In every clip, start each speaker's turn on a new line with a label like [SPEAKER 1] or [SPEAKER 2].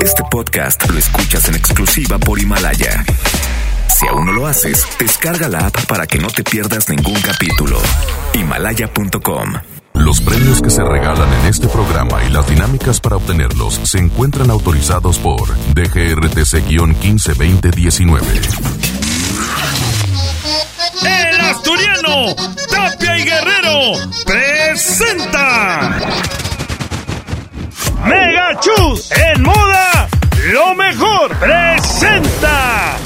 [SPEAKER 1] Este podcast lo escuchas en exclusiva por Himalaya. Si aún no lo haces, descarga la app para que no te pierdas ningún capítulo. Himalaya.com
[SPEAKER 2] Los premios que se regalan en este programa y las dinámicas para obtenerlos se encuentran autorizados por DGRTC-152019.
[SPEAKER 3] El asturiano Tapia y Guerrero presenta Mega Chus en moda lo mejor presenta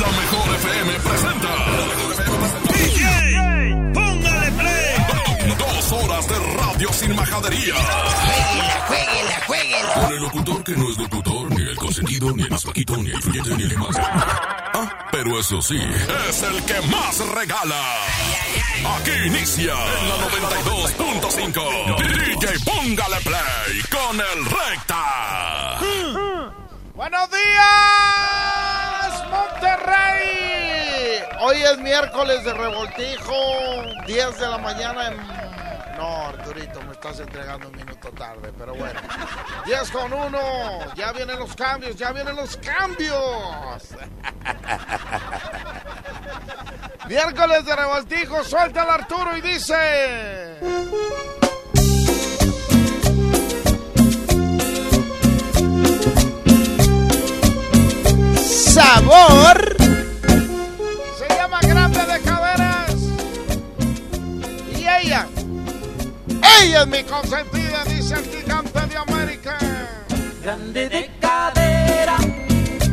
[SPEAKER 2] La mejor FM presenta
[SPEAKER 3] DJ póngale play
[SPEAKER 2] dos horas de radio sin majadería.
[SPEAKER 4] Jueguela, jueguela.
[SPEAKER 2] Con el locutor que no es locutor, ni el más ni el ni el más. Ah, pero eso sí, es el que más regala. Aquí inicia en la 92.5. DJ Póngale Play con el Recta.
[SPEAKER 5] Buenos días, Monterrey. Hoy es miércoles de revoltijo, 10 de la mañana en... No, Arturito, me estás entregando un minuto tarde, pero bueno. 10 con 1, ya vienen los cambios, ya vienen los cambios. miércoles de revoltijo, suelta al Arturo y dice... sabor. Se llama Grande de Caderas. Y ella, ella es mi consentida, dice el gigante de América.
[SPEAKER 6] Grande de cadera,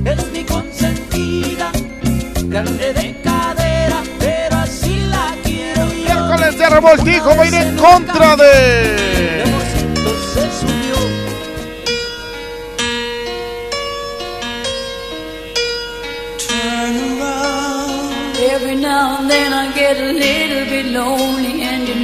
[SPEAKER 6] es mi consentida. Grande de cadera, pero así la quiero yo.
[SPEAKER 5] Miércoles de revoltijo va a ir en contra de.
[SPEAKER 7] Every now and then I get a little bit lonely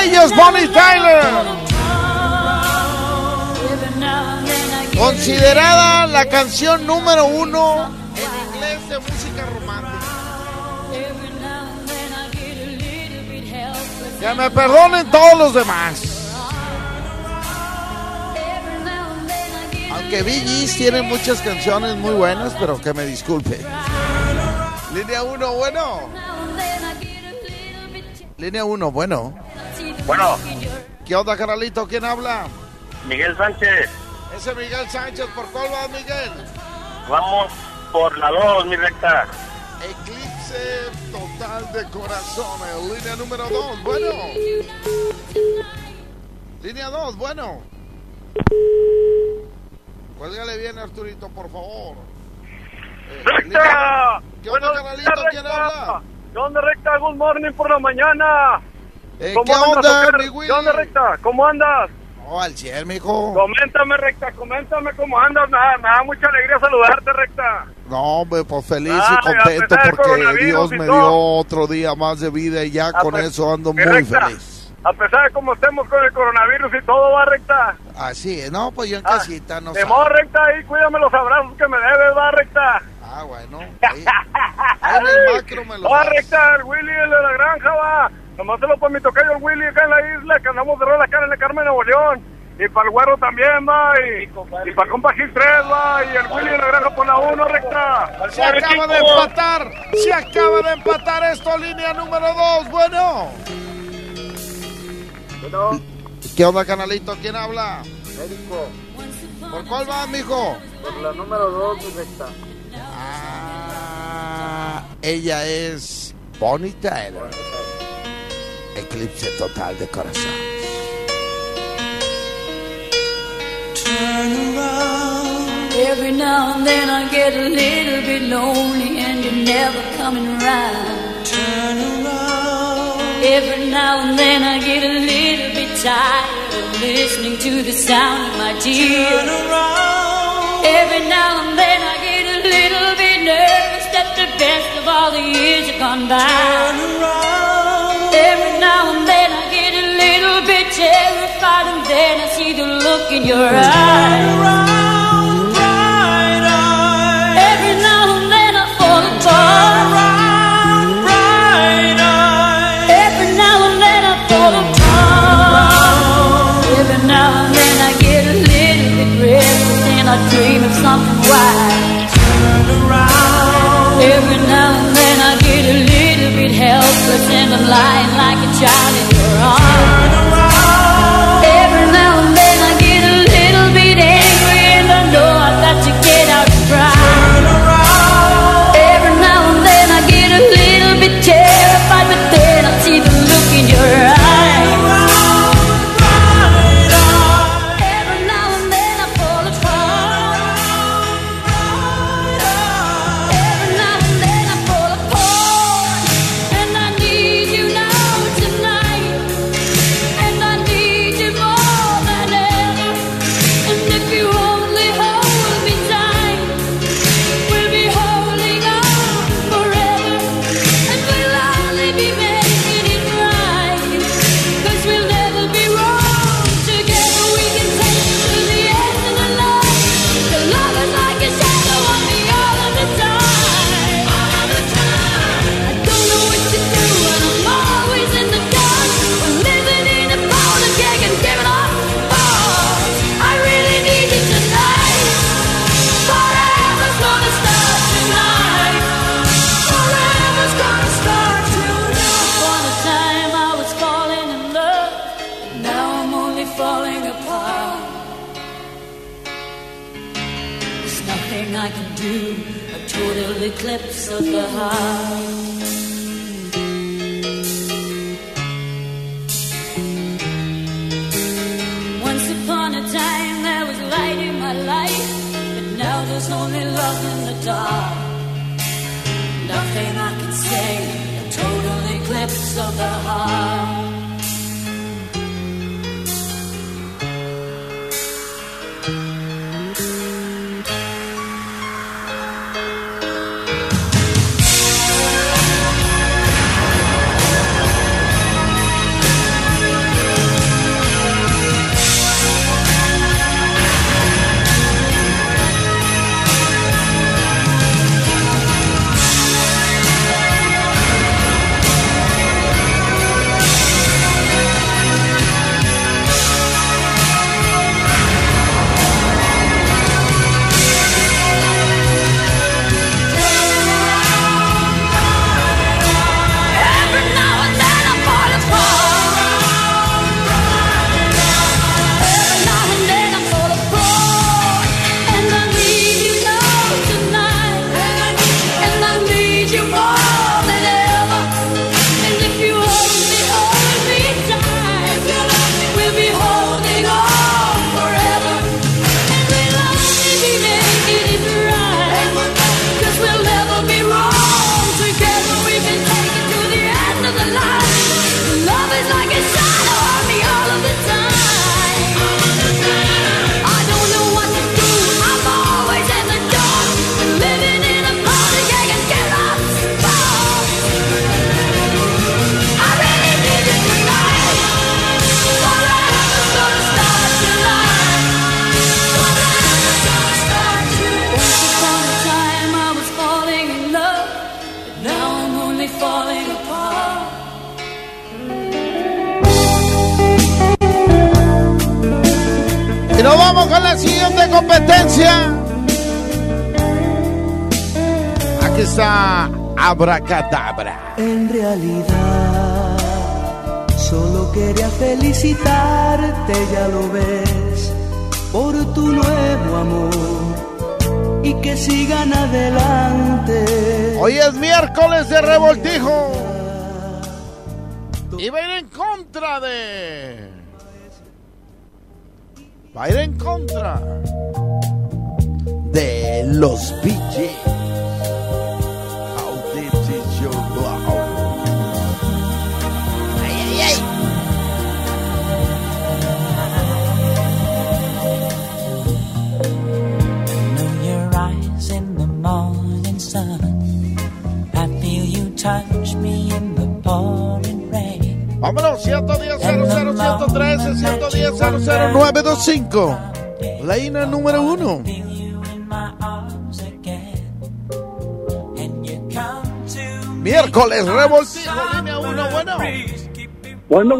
[SPEAKER 5] Es Bonnie Tyler. Considerada la canción número uno en inglés de música romántica. Que me perdonen todos los demás. Aunque Gees tiene muchas canciones muy buenas, pero que me disculpe. Línea 1, bueno. Línea 1, bueno.
[SPEAKER 8] Bueno.
[SPEAKER 5] ¿Qué onda, canalito? ¿Quién habla?
[SPEAKER 8] Miguel Sánchez,
[SPEAKER 5] Ese Miguel Sánchez. ¿Por cuál va, Miguel?
[SPEAKER 8] vamos por la 2, mi recta.
[SPEAKER 5] Eclipse total de corazones. Línea número 2, bueno. Línea 2, bueno. Cuélgale bien, Arturito, por favor. Eh, línea-
[SPEAKER 8] ¡Recta!
[SPEAKER 5] ¿Qué onda,
[SPEAKER 8] días,
[SPEAKER 5] ¿Quién habla?
[SPEAKER 8] ¿Qué onda, recta? Good morning por la mañana.
[SPEAKER 5] Eh,
[SPEAKER 8] ¿Cómo
[SPEAKER 5] ¿Qué
[SPEAKER 8] andas,
[SPEAKER 5] onda, mi Willy?
[SPEAKER 8] ¿Qué onda, recta? ¿Cómo andas?
[SPEAKER 5] Oh, al cielo, mijo.
[SPEAKER 8] Coméntame, recta, coméntame cómo andas. Me da, me da mucha alegría saludarte, recta.
[SPEAKER 5] No, hombre, pues feliz y contento porque Dios me dio otro día más de vida y ya
[SPEAKER 8] A
[SPEAKER 5] con eso ando muy
[SPEAKER 8] recta,
[SPEAKER 5] feliz.
[SPEAKER 8] A pesar de cómo estemos con el coronavirus y todo, va, recta.
[SPEAKER 5] Así es, no, pues yo en
[SPEAKER 8] Ah,
[SPEAKER 5] casita no sé.
[SPEAKER 8] recta, ahí cuídame los abrazos que me debes, va, recta.
[SPEAKER 5] Ah, bueno. Ahí, ahí en el macro me lo
[SPEAKER 8] Va, recta, el Willy, el de la granja, va. Nomás se lo para mi tocayo el Willy acá en la isla, que andamos de la cara en el Carmen, Nuevo León. Y para el güero también, va. Y, y para compa Gil 3, va. Y el Willy de la granja por la 1, recta.
[SPEAKER 5] Se acaba de empatar, se acaba de empatar esto, línea número 2, bueno.
[SPEAKER 8] Bueno,
[SPEAKER 5] ¿Qué onda, canalito? ¿Quién habla?
[SPEAKER 8] médico,
[SPEAKER 5] ¿Por cuál va, mijo?
[SPEAKER 8] por la número 2, mi recta.
[SPEAKER 5] Ah, ella es Bonnie Tyler. Eclipse total de corazón.
[SPEAKER 6] Turn around.
[SPEAKER 7] Every now and then I get a little bit lonely and you're never coming around.
[SPEAKER 6] Turn around.
[SPEAKER 7] Every now and then I get a little bit tired of listening to the sound of my tears. Turn around. Every now and then I get little bit nervous that the best of all the years have gone by. Turn around. Every now and then I get a little bit terrified, and then I see the look in your eyes. Turn around. lying like a child.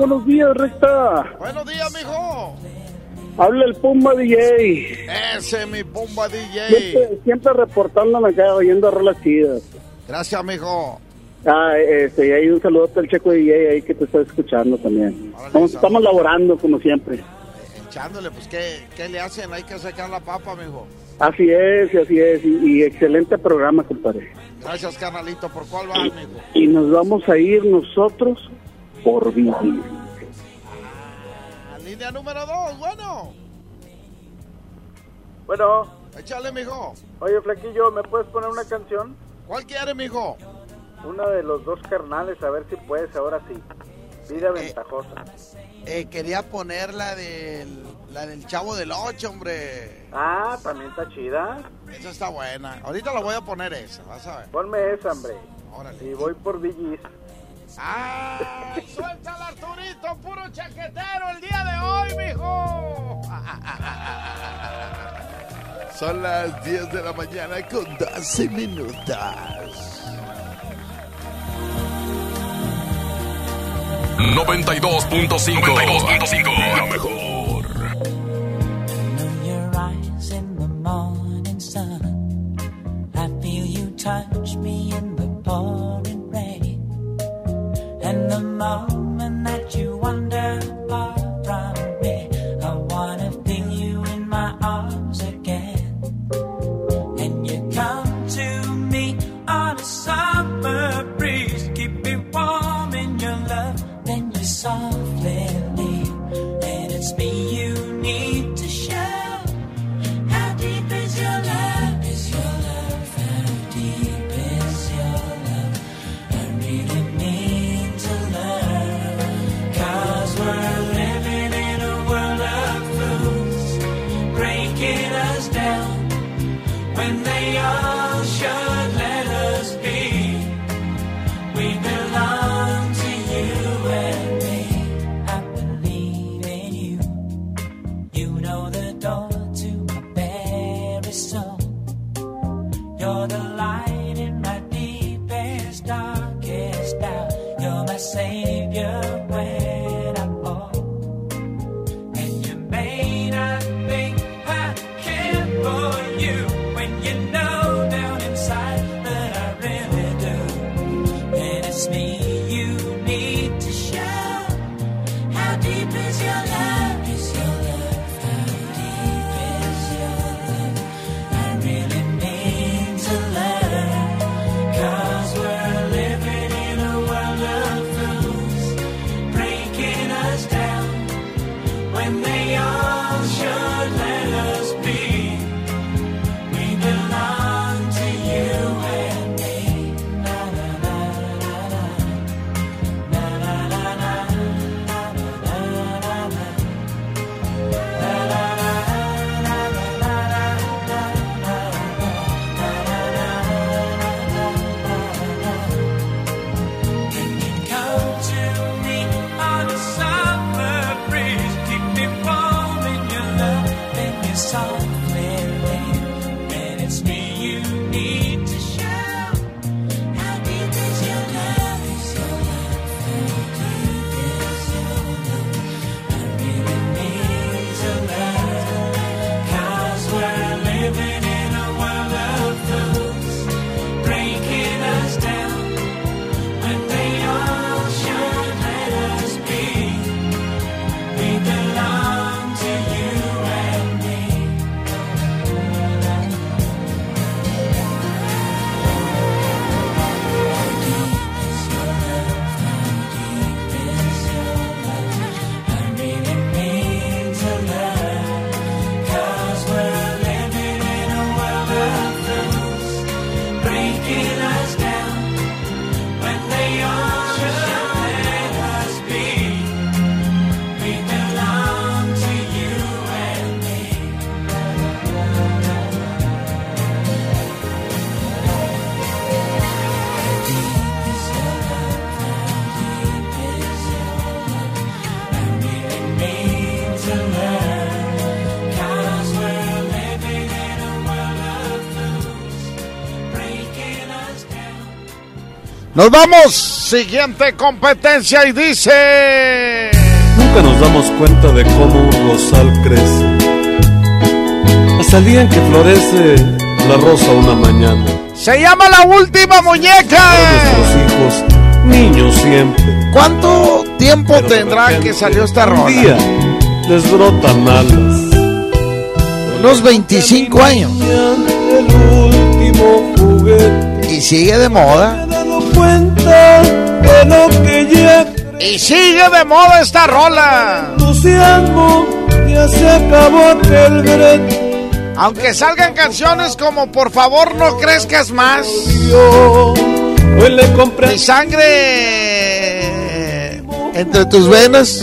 [SPEAKER 8] Buenos días, Recta.
[SPEAKER 5] Buenos días, mijo.
[SPEAKER 8] Habla el Pumba DJ.
[SPEAKER 5] Ese, mi Pumba DJ.
[SPEAKER 8] Siempre, siempre reportándome acá, oyendo rolas chidas.
[SPEAKER 5] Gracias, mijo.
[SPEAKER 8] Ah, este, y ahí un saludo al Checo DJ ahí que te está escuchando también. Estamos, estamos laborando como siempre.
[SPEAKER 5] Echándole, pues, ¿qué, ¿qué le hacen? Hay que sacar la papa, mijo.
[SPEAKER 8] Así es, así es. Y, y excelente programa, compadre.
[SPEAKER 5] Gracias, carnalito. ¿Por cuál va, mijo?
[SPEAKER 8] Y nos vamos a ir nosotros por vivir.
[SPEAKER 5] Ah, línea número dos, bueno.
[SPEAKER 9] Bueno,
[SPEAKER 5] Échale, mijo.
[SPEAKER 9] oye Flaquillo, ¿me puedes poner una canción?
[SPEAKER 5] ¿Cuál quiere, mijo?
[SPEAKER 9] Una de los dos carnales, a ver si puedes, ahora sí. Vida ventajosa.
[SPEAKER 5] Eh, quería poner la del, la del Chavo del Ocho, hombre.
[SPEAKER 9] Ah, también está chida.
[SPEAKER 5] Esa está buena. Ahorita la voy a poner esa, vas a ver.
[SPEAKER 9] Ponme esa, hombre.
[SPEAKER 5] Órale.
[SPEAKER 9] Y voy por DJs.
[SPEAKER 5] ¡Ah! ¡Suéltala, Arturito! ¡Puro chaquetero el día de hoy, mijo! Son las 10 de la mañana con 12 minutos.
[SPEAKER 2] 92.5. 92.5. La mejor.
[SPEAKER 10] And
[SPEAKER 5] Nos vamos. Siguiente competencia y dice.
[SPEAKER 11] Nunca nos damos cuenta de cómo un rosal crece. Hasta el día en que florece la rosa una mañana.
[SPEAKER 5] Se llama la última muñeca.
[SPEAKER 11] Nuestros hijos, niños siempre.
[SPEAKER 5] ¿Cuánto tiempo tendrá que salió esta
[SPEAKER 11] Un
[SPEAKER 5] rola?
[SPEAKER 11] día les brotan alas.
[SPEAKER 5] Unos 25 años.
[SPEAKER 11] El último juguete.
[SPEAKER 5] Y sigue de moda.
[SPEAKER 11] Lo que ya
[SPEAKER 5] Y sigue de moda esta rola.
[SPEAKER 11] entusiasmo. Ya se acabó aquel brete.
[SPEAKER 5] Aunque salgan canciones como Por favor no crezcas más. Mi sangre entre tus venas.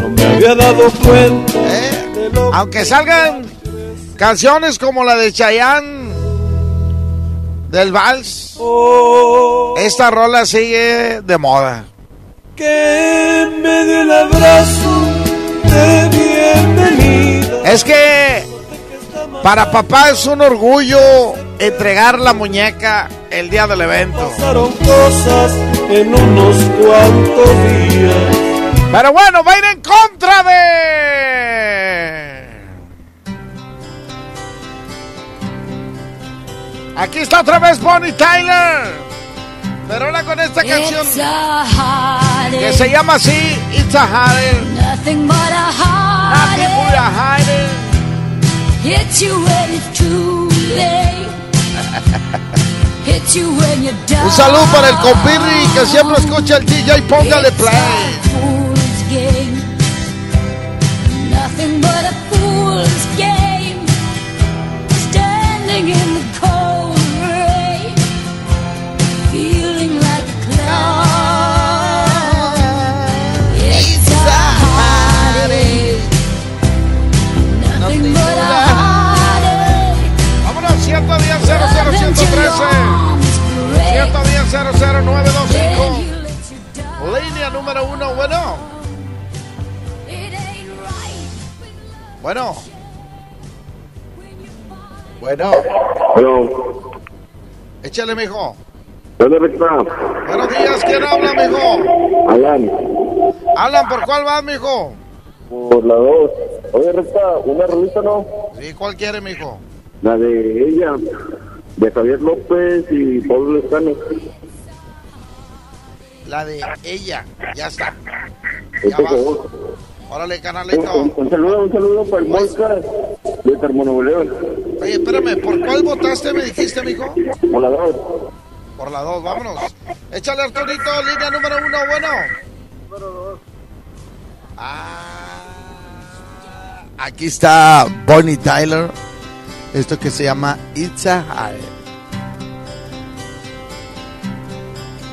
[SPEAKER 11] No me había dado cuenta.
[SPEAKER 5] ¿eh? Aunque salgan canciones como la de Chayanne del Vals,
[SPEAKER 11] Oh,
[SPEAKER 5] esta rola sigue de moda.
[SPEAKER 11] que me dio el abrazo de bienvenida.
[SPEAKER 5] Es que para papá es un orgullo entregar la muñeca el día del evento.
[SPEAKER 11] Pasaron cosas en unos cuantos días.
[SPEAKER 5] Pero bueno, va a ir en contra de... Aquí está otra vez Bonnie Tyler. Pero ahora con esta canción
[SPEAKER 7] It's a heartache,
[SPEAKER 5] que se llama así, It's a Heartache.
[SPEAKER 7] nothing but a
[SPEAKER 5] Nothing but a
[SPEAKER 7] heartache.
[SPEAKER 5] heartache.
[SPEAKER 7] Hits you when it's too late. You when you're down.
[SPEAKER 5] Un saludo para el compirri que siempre escucha el DJ, póngale
[SPEAKER 7] It's
[SPEAKER 5] play. 110 00925. Línea número uno, bueno. Bueno. Bueno.
[SPEAKER 8] Pero,
[SPEAKER 5] Échale, mijo.
[SPEAKER 8] ¿dónde está?
[SPEAKER 5] Buenos días, ¿quién habla, mijo?
[SPEAKER 8] Alan,
[SPEAKER 5] Alan, ¿por cuál vas, mijo?
[SPEAKER 8] por la dos. Oye, Recta, una rolita, ¿no?
[SPEAKER 5] Sí, ¿cuál quiere, mijo?
[SPEAKER 8] La de ella, de Javier López y Pablo Lescano.
[SPEAKER 5] La de ella. Ya está. Ya va.
[SPEAKER 8] favor.
[SPEAKER 5] Órale, canalito.
[SPEAKER 8] un- un saludo, un saludo para el Mosca de Termonoveleo.
[SPEAKER 5] Oye, espérame, ¿por cuál votaste, me dijiste, mijo?
[SPEAKER 8] Por la dos.
[SPEAKER 5] Por la dos, vámonos. Échale, Arturito, línea número uno, bueno. Ah, aquí está Bonnie Tyler. Esto que se llama It's a Heart.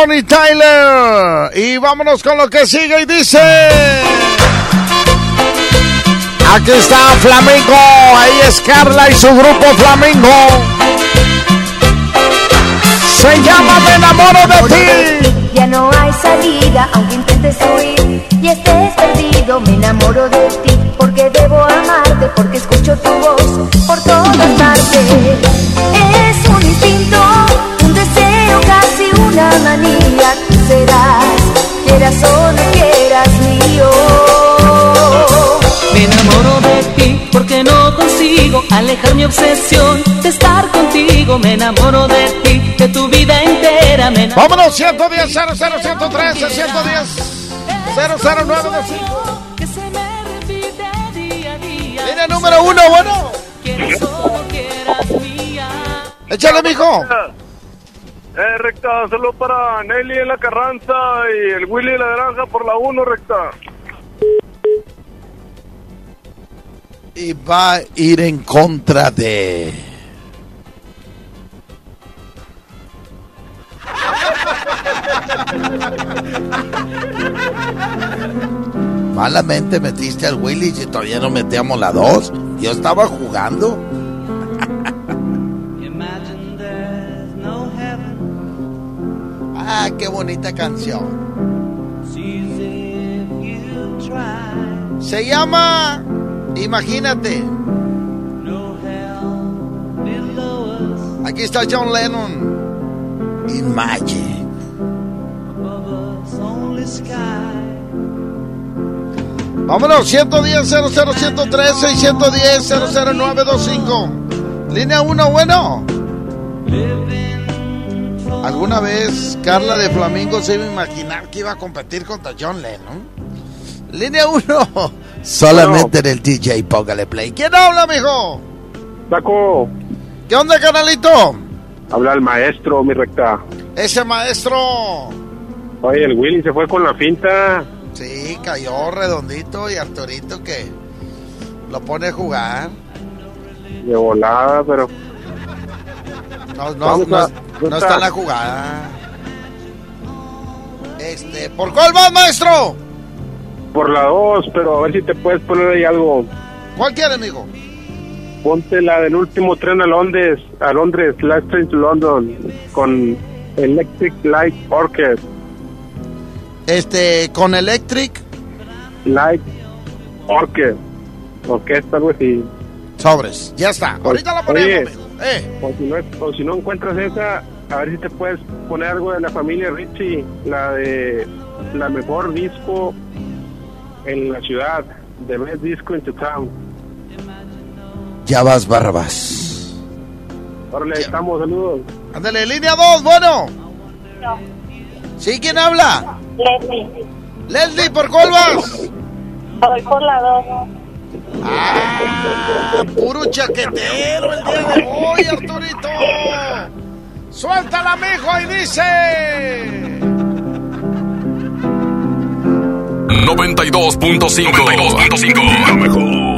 [SPEAKER 5] Pony Tyler. Y vámonos con lo que sigue y dice... Aquí está Flamingo, ahí es Carla y su grupo Flamingo. Se llama Me enamoro de ti.
[SPEAKER 12] Ya no hay salida, aunque intentes huir y estés perdido. Me enamoro de ti porque debo amarte, porque escucho tu voz por todas partes.
[SPEAKER 13] Alejar mi obsesión de estar contigo. Me enamoro de ti, de tu vida entera. Me enamoro
[SPEAKER 5] Vámonos, 110, 00, 113, 110, 00925.
[SPEAKER 13] que se me repite día a día.
[SPEAKER 5] Línea número uno, bueno. Échale, mijo.
[SPEAKER 14] Eh, recta, solo para Nelly en la Carranza y el Willy de la Granja por la 1, recta.
[SPEAKER 5] Y va a ir en contra de... Malamente metiste al Willy y todavía no metíamos la 2. Yo estaba jugando. Ah, qué bonita canción. Se llama Imagínate. Aquí está John Lennon. Imagine. Vámonos, 110 00 113 y 110 00925. Línea 1, bueno. ¿Alguna vez Carla de Flamingo se iba a imaginar que iba a competir contra John Lennon? Línea 1. Solamente en el DJ Póngale Play. ¿Quién habla, mijo?
[SPEAKER 14] Taco,
[SPEAKER 5] ¿Qué onda, canalito?
[SPEAKER 14] habla el maestro, mi recta.
[SPEAKER 5] Ese maestro.
[SPEAKER 14] Oye, el Willy se fue con la finta.
[SPEAKER 5] Sí, cayó redondito y Arturito que lo pone a jugar.
[SPEAKER 14] De volada, pero
[SPEAKER 5] No, no, no,
[SPEAKER 14] a-
[SPEAKER 5] no está en la jugada. Este, ¿por cuál vas, maestro?
[SPEAKER 14] Por la 2, pero a ver si te puedes poner ahí algo.
[SPEAKER 5] ¿Cuál quiere, amigo?
[SPEAKER 14] Ponte la del último tren a Londres, a Londres, Last Train to London, con Electric Light Orchestra.
[SPEAKER 5] Este, con Electric
[SPEAKER 14] Light Orchestra. Orquesta, algo así.
[SPEAKER 5] Sobres. Ya está. Ahorita la ponemos,
[SPEAKER 14] Oye,
[SPEAKER 5] amigo. Eh,
[SPEAKER 14] O si, no, o si no encuentras esa, a ver si te puedes poner algo de la familia Richie, la de la mejor disco en la ciudad, The Best Disco in the Town.
[SPEAKER 5] ya vas, Barbas.
[SPEAKER 14] Órale, ahí estamos, saludos.
[SPEAKER 5] Ándale, línea 2, bueno. ¿Sí? ¿Quién habla?
[SPEAKER 15] Leslie,
[SPEAKER 5] Leslie, ¿por cuál vas?
[SPEAKER 15] voy por la dos.
[SPEAKER 5] Ah, puro chaquetero el día de hoy, Arturito. Suéltala, mijo, y dice...
[SPEAKER 16] 92.5. 92.5. Lo mejor.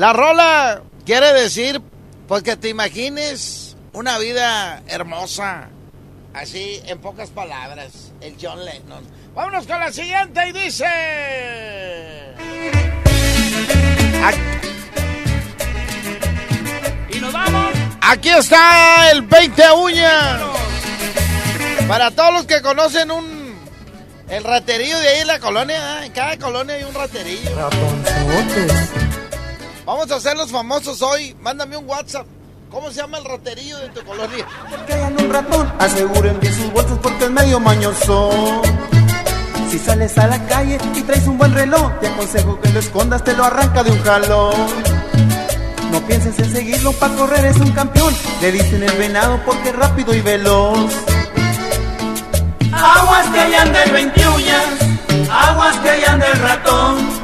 [SPEAKER 5] La rola quiere decir, pues que te imagines una vida hermosa. Así, en pocas palabras, el John Lennon. Vámonos con la siguiente y dice...
[SPEAKER 3] Y nos vamos.
[SPEAKER 5] Aquí está el 20 uñas. Para todos los que conocen un el raterillo de ahí en la colonia, ¿eh? en cada colonia hay un raterillo. Vamos a hacer los famosos hoy. Mándame un WhatsApp. ¿Cómo se llama el raterillo de tu colonia?
[SPEAKER 6] Que hayan un ratón, aseguren bien sus bolsos porque es medio mañoso. Si sales a la calle y traes un buen reloj, te aconsejo que lo escondas, te lo arranca de un jalón. No pienses en seguirlo, para correr es un campeón. Le dicen el venado porque es rápido y veloz.
[SPEAKER 17] Aguas que allá anda el 20 uñas, aguas que allá anda el ratón,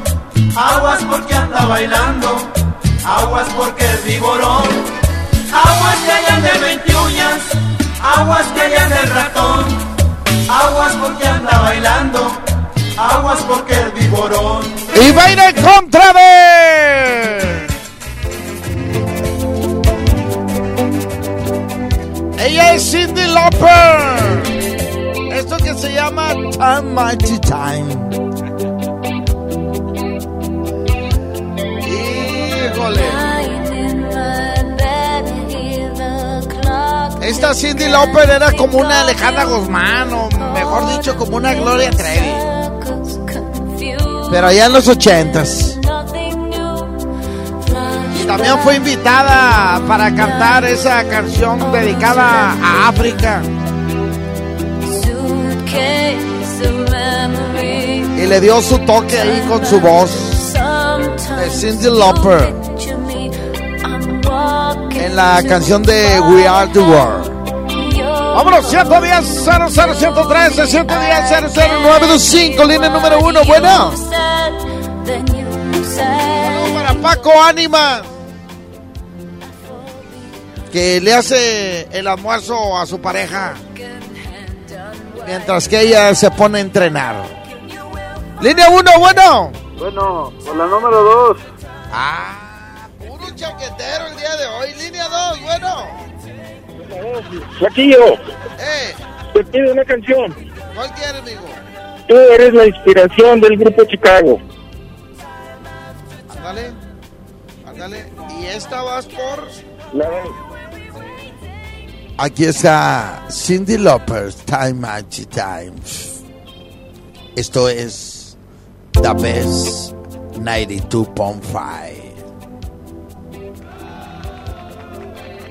[SPEAKER 17] aguas porque anda bailando, aguas porque es vigorón, aguas que allá anda el 20 uñas, aguas que anda el ratón, aguas porque anda bailando, aguas porque es vigorón.
[SPEAKER 5] Y va a ir en contra de... Ella es Cindy Lauper. Esto que se llama Time Mighty Time. Esta Cindy Lauper era como una Alejandra Guzmán, o mejor dicho, como una Gloria Trevi. Pero allá en los ochentas. Y también fue invitada para cantar esa canción dedicada a África. Y le dio su toque ahí con su voz. De Cindy Lauper. En la canción de We Are the World. Vámonos, 110 00 113 110 0925, línea número uno. Bueno. Saludos para Paco Ánima. Que le hace el almuerzo a su pareja. Mientras que ella se pone a entrenar. Línea 1, bueno.
[SPEAKER 9] Bueno, con la número 2.
[SPEAKER 5] Ah, chaquetero el día de hoy. Línea 2, bueno.
[SPEAKER 8] Flaquillo,
[SPEAKER 5] Eh,
[SPEAKER 8] te pido una canción.
[SPEAKER 5] ¿cuál quieres, amigo?
[SPEAKER 8] Tú eres la inspiración del grupo Chicago.
[SPEAKER 5] Ándale. Ándale. Y esta vas por.
[SPEAKER 8] La
[SPEAKER 5] Aquí está Cindy Lauper, Time Magic Time. Esto es The Best 92.5.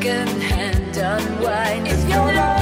[SPEAKER 7] Second hand unwind. If you're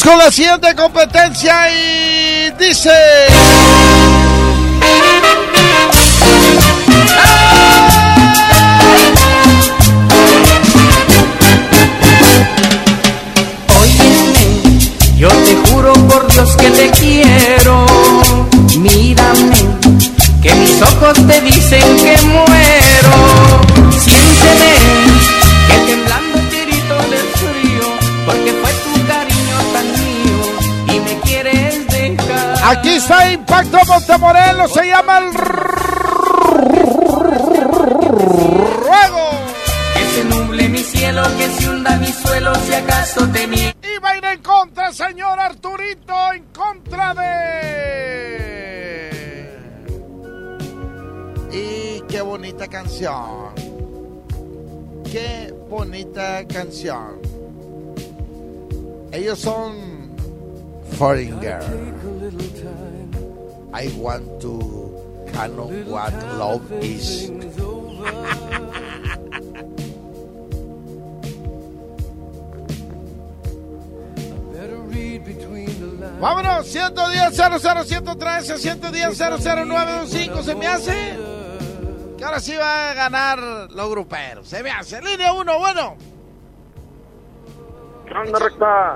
[SPEAKER 5] Con la siguiente competencia y dice...
[SPEAKER 13] Óyeme, yo te juro por Dios que te quiero. Mírame, que mis ojos te dicen que muero.
[SPEAKER 5] Aquí está Impacto Montemorelos, se llama el ruego.
[SPEAKER 13] Que se nuble mi cielo, que se hunda mi suelo, si acaso te
[SPEAKER 5] va a ir en contra, señor Arturito, en contra de... Y qué bonita canción. Qué bonita canción. Ellos son Foreign Girl. I want to know what love is. Vámonos, 110 00 113 110 00925 se me hace que ahora sí va a ganar los gruperos. Se me hace. Línea 1, bueno.
[SPEAKER 8] ¿Qué onda, recta?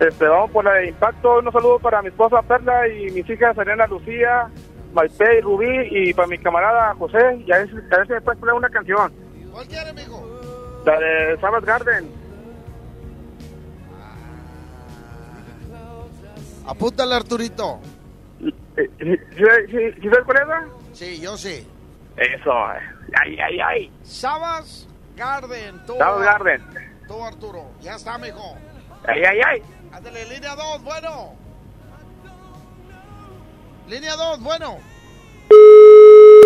[SPEAKER 8] Este, vamos por la de impacto. Un saludo para mi esposa Perla y mis hijas Serena Lucía, Maite y Rubí y para mi camarada José. Y a ver, si- a me puedes poner una canción.
[SPEAKER 5] ¿Cuál quiere, mijo?
[SPEAKER 8] La de Sabbath Garden.
[SPEAKER 5] Apúntale, Arturito.
[SPEAKER 8] ¿Sí, sí, sabes cuál es? va?
[SPEAKER 5] Sí, yo sí.
[SPEAKER 8] Eso. eh. Ay, ay, ay.
[SPEAKER 5] Sabas Garden.
[SPEAKER 8] Sabbath Garden.
[SPEAKER 5] Tú, Arturo. Ya está, mijo.
[SPEAKER 8] Ay, ay, ay.
[SPEAKER 5] Ándale, línea 2, bueno. Línea 2, bueno.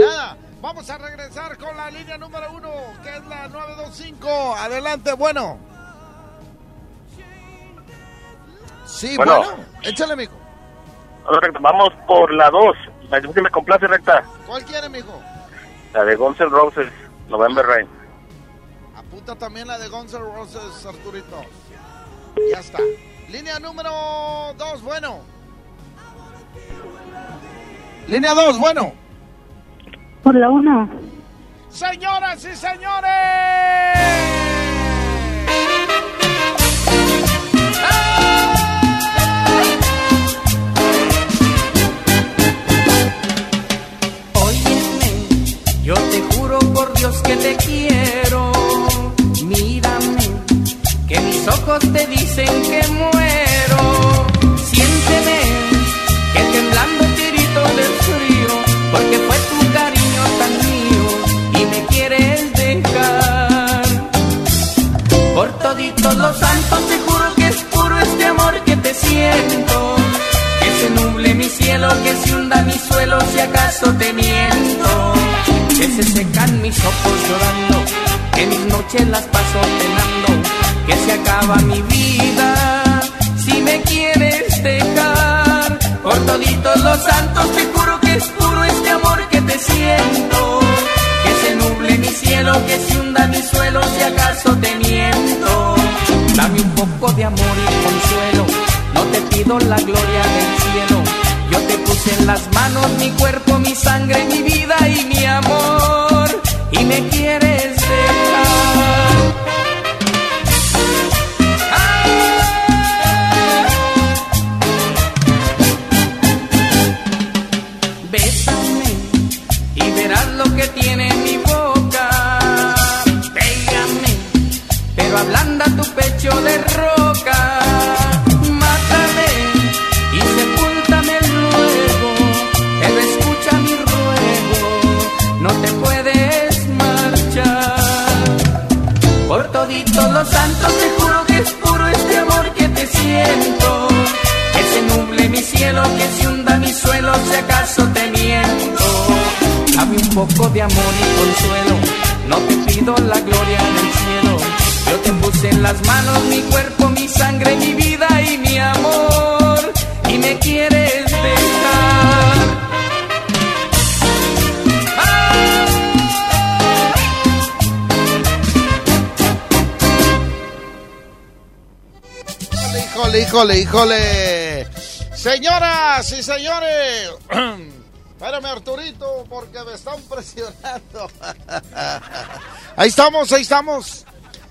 [SPEAKER 5] Nada. Vamos a regresar con la línea número 1, que es la 925. Adelante, bueno. Sí,
[SPEAKER 18] Bueno.
[SPEAKER 5] bueno. Échale, mijo.
[SPEAKER 18] Vamos por la 2. La que me complace, recta.
[SPEAKER 5] ¿Cuál quiere, mijo?
[SPEAKER 18] La de Guns N' Roses, November Rain.
[SPEAKER 5] Apunta también la de Guns N' Roses, Arturito. Ya está. Línea número 2, bueno. Línea 2, bueno.
[SPEAKER 19] Por la una.
[SPEAKER 5] Señoras y señores.
[SPEAKER 13] Óyeme, yo te juro por Dios que te quiero. Mis ojos te dicen que muero. Siénteme, que temblando tirito del frío, porque fue tu cariño tan mío y me quieres dejar. Por toditos los santos te juro que es puro este amor que te siento. Que se nuble mi cielo, que se hunda mi suelo si acaso te miento. Que se secan mis ojos llorando, que mis noches las paso penando. Que se acaba mi vida si me quieres dejar. Por toditos los santos te juro que es puro este amor que te siento. Que se nuble mi cielo, que se hunda mi suelo si acaso te miento. Dame un poco de amor y consuelo, no te pido la gloria del cielo. Yo te puse en las manos mi cuerpo, mi sangre, mi vida y mi amor. Y me quieres los santos te juro que es puro este amor que te siento. Que se nuble mi cielo, que se hunda mi suelo, si acaso te miento. Dame un poco de amor y consuelo, no te pido la gloria del cielo. Yo te puse en las manos mi cuerpo, mi sangre, mi vida y mi amor.
[SPEAKER 5] Híjole, híjole. Señoras y señores. Espérame, Arturito, porque me están presionando. ahí estamos, ahí estamos.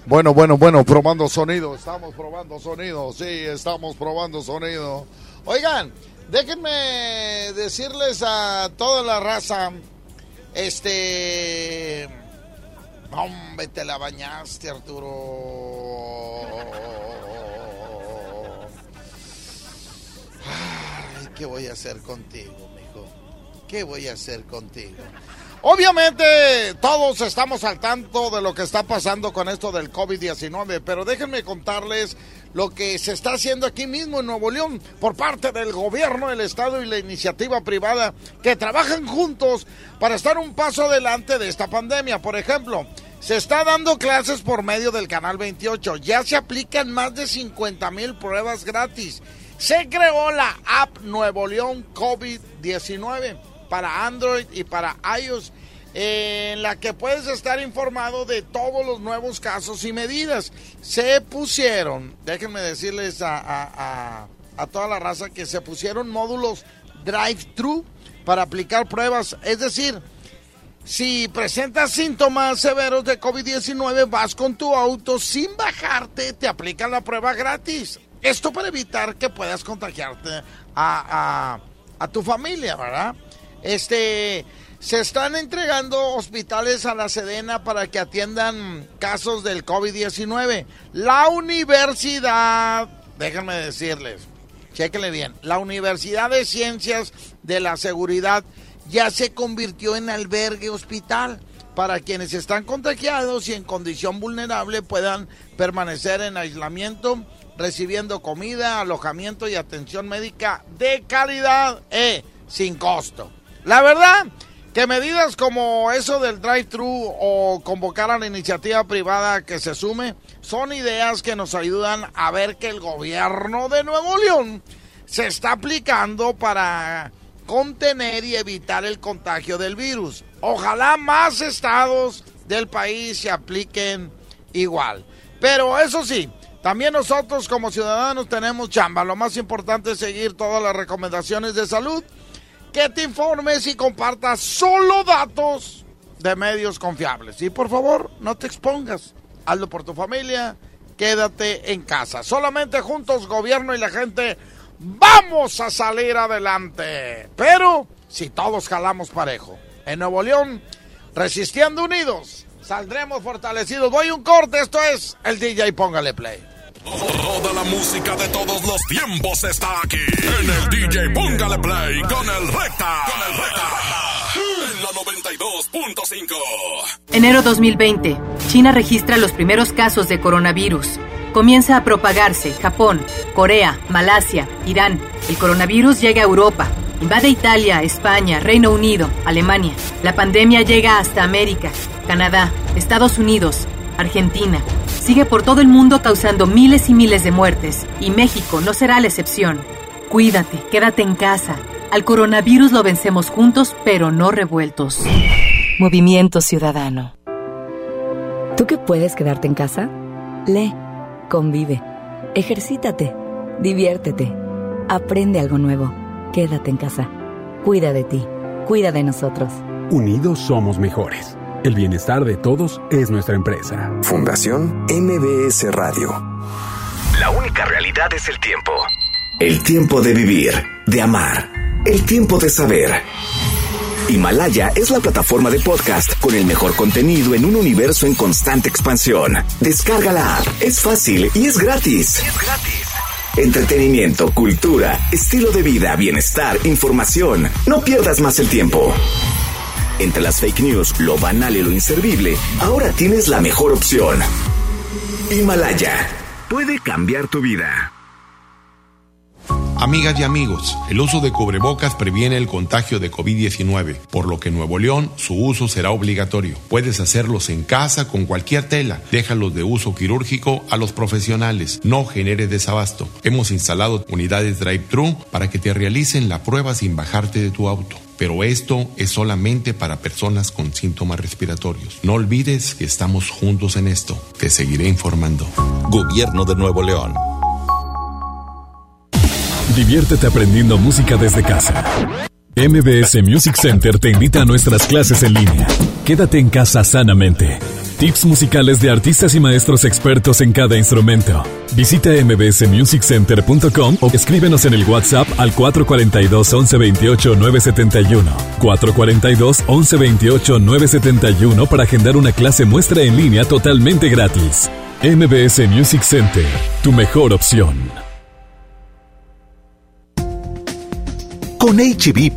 [SPEAKER 5] Bueno, bueno, bueno, probando sonido. Estamos probando sonido. Sí, estamos probando sonido. Oigan, déjenme decirles a toda la raza. Este. Hombre, te la bañaste, Arturo. ¿Qué voy a hacer contigo, mijo? ¿Qué voy a hacer contigo? Obviamente todos estamos al tanto de lo que está pasando con esto del COVID-19, pero déjenme contarles lo que se está haciendo aquí mismo en Nuevo León por parte del gobierno, el Estado y la iniciativa privada que trabajan juntos para estar un paso adelante de esta pandemia. Por ejemplo, se está dando clases por medio del Canal 28. Ya se aplican más de 50 mil pruebas gratis. Se creó la app Nuevo León COVID-19 para Android y para iOS, en la que puedes estar informado de todos los nuevos casos y medidas. Se pusieron, déjenme decirles a, a- a- toda la raza que se pusieron módulos drive-thru para aplicar pruebas. Es decir, si presentas síntomas severos de COVID-19, vas con tu auto sin bajarte, te aplican la prueba gratis. Esto para evitar que puedas contagiarte a, a- tu familia, ¿verdad? Este, se están entregando hospitales a la Sedena para que atiendan casos del COVID-19. La universidad, déjenme decirles, Chéquenle bien. La Universidad de Ciencias de la Seguridad ya se convirtió en albergue hospital para quienes están contagiados y en condición vulnerable puedan permanecer en aislamiento, recibiendo comida, alojamiento y atención médica de calidad e sin costo. La verdad que medidas como eso del drive-thru o convocar a la iniciativa privada que se sume son ideas que nos ayudan a ver que el gobierno de Nuevo León se está aplicando para contener y evitar el contagio del virus. Ojalá más estados del país se apliquen igual. Pero eso sí, también nosotros como ciudadanos tenemos chamba. Lo más importante es seguir todas las recomendaciones de salud que te informes y compartas solo datos de medios confiables. Y por favor, no te expongas. Hazlo por tu familia. Quédate en casa. Solamente juntos, gobierno y la gente, vamos a salir adelante. Pero si todos jalamos parejo. En Nuevo León, resistiendo unidos, saldremos fortalecidos. Voy un corte. Esto es el DJ Póngale Play.
[SPEAKER 2] Toda la música de todos los tiempos está aquí. En el DJ Póngale Play con el Recta. Con el Recta. En la 92.5.
[SPEAKER 20] Enero 2020. China registra los primeros casos de coronavirus. Comienza a propagarse Japón, Corea, Malasia, Irán. El coronavirus llega a Europa. Invade Italia, España, Reino Unido, Alemania. La pandemia llega hasta América, Canadá, Estados Unidos, Argentina. Sigue por todo el mundo causando miles y miles de muertes. Y México no será la excepción. Cuídate, quédate en casa. Al coronavirus lo vencemos juntos, pero no revueltos. Movimiento Ciudadano.
[SPEAKER 21] ¿Tú que puedes quedarte en casa? Lee, convive, ejercítate, diviértete, aprende algo nuevo. Quédate en casa. Cuida de ti, cuida de nosotros.
[SPEAKER 22] Unidos somos mejores. El bienestar de todos es nuestra empresa.
[SPEAKER 1] Fundación MBS Radio. La única realidad es el tiempo. El tiempo de vivir, de amar, el tiempo de saber. Himalaya es la plataforma de podcast con el mejor contenido en un universo en constante expansión. Descarga la app, es fácil y es gratis. Entretenimiento, cultura, estilo de vida, bienestar, información. No pierdas más el tiempo. Entre las fake news, lo banal y lo inservible, ahora tienes la mejor opción. Himalaya puede cambiar tu vida.
[SPEAKER 23] Amigas y amigos, el uso de cubrebocas previene el contagio de COVID-19, por lo que en Nuevo León su uso será obligatorio. Puedes hacerlos en casa con cualquier tela. Déjalos de uso quirúrgico a los profesionales. No genere desabasto. Hemos instalado unidades drive-thru para que te realicen la prueba sin bajarte de tu auto. Pero esto es solamente para personas con síntomas respiratorios. No olvides que estamos juntos en esto. Te seguiré informando.
[SPEAKER 24] Gobierno de Nuevo León. Diviértete aprendiendo música desde casa. MBS Music Center te invita a nuestras clases en línea. Quédate en casa sanamente. Tips musicales de artistas y maestros expertos en cada instrumento. Visita mbsmusiccenter.com o escríbenos en el WhatsApp al 442 1128 971. 442 1128 971 para agendar una clase muestra en línea totalmente gratis. MBS Music Center, tu mejor opción.
[SPEAKER 25] Con hb.com.mx,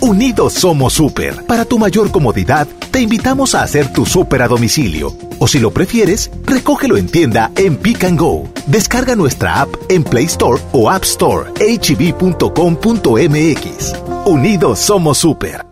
[SPEAKER 25] unidos somos super. Para tu mayor comodidad, te invitamos a hacer tu super a domicilio. O si lo prefieres, recógelo en tienda en Pick and Go. Descarga nuestra app en Play Store o App Store. hb.com.mx. Unidos somos super.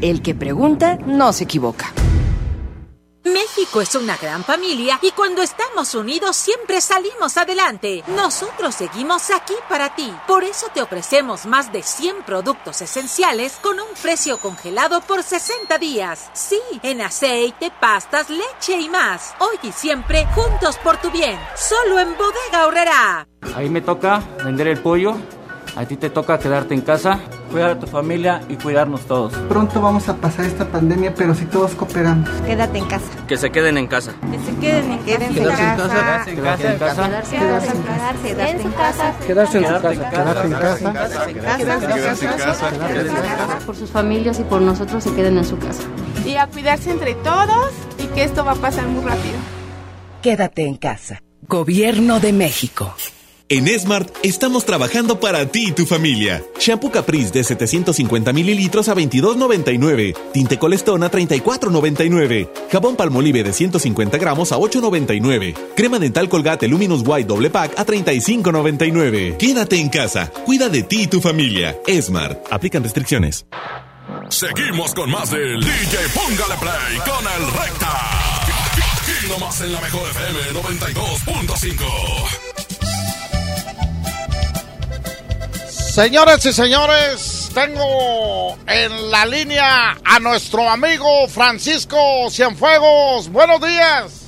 [SPEAKER 12] El que pregunta no se equivoca.
[SPEAKER 26] México es una gran familia y cuando estamos unidos siempre salimos adelante. Nosotros seguimos aquí para ti. Por eso te ofrecemos más de 100 productos esenciales con un precio congelado por 60 días. Sí, en aceite, pastas, leche y más. Hoy y siempre juntos por tu bien. Solo en Bodega Horrera.
[SPEAKER 27] Ahí me toca vender el pollo. A ti te toca quedarte en casa, cuidar a tu familia y cuidarnos todos.
[SPEAKER 28] Pronto vamos a pasar esta pandemia, pero si todos cooperamos.
[SPEAKER 12] Quédate en casa.
[SPEAKER 27] Que se queden en casa.
[SPEAKER 12] Que se queden en casa.
[SPEAKER 27] Quedarse en casa. Quedarse en casa.
[SPEAKER 12] Quedarse en casa. Quedarse en casa.
[SPEAKER 28] Quedarse en su casa. Quedarse en casa.
[SPEAKER 12] Quedarse en casa.
[SPEAKER 29] Por sus familias y por nosotros se queden en su casa.
[SPEAKER 30] Y a cuidarse entre todos y que esto va a pasar muy rápido.
[SPEAKER 12] Quédate en casa.
[SPEAKER 31] Gobierno de México.
[SPEAKER 32] En Smart estamos trabajando para ti y tu familia. Shampoo Caprice de 750 mililitros a 22.99. Tinte Colestón a 34.99. Jabón Palmolive de 150 gramos a 8.99. Crema dental Colgate Luminous White doble pack a 35.99. Quédate en casa. Cuida de ti y tu familia. Smart. Aplican restricciones.
[SPEAKER 2] Seguimos con más del DJ Póngale Play con el Recta. Aquí nomás en la mejor FM 92.5.
[SPEAKER 5] Señores y señores, tengo en la línea a nuestro amigo Francisco Cienfuegos. Buenos días.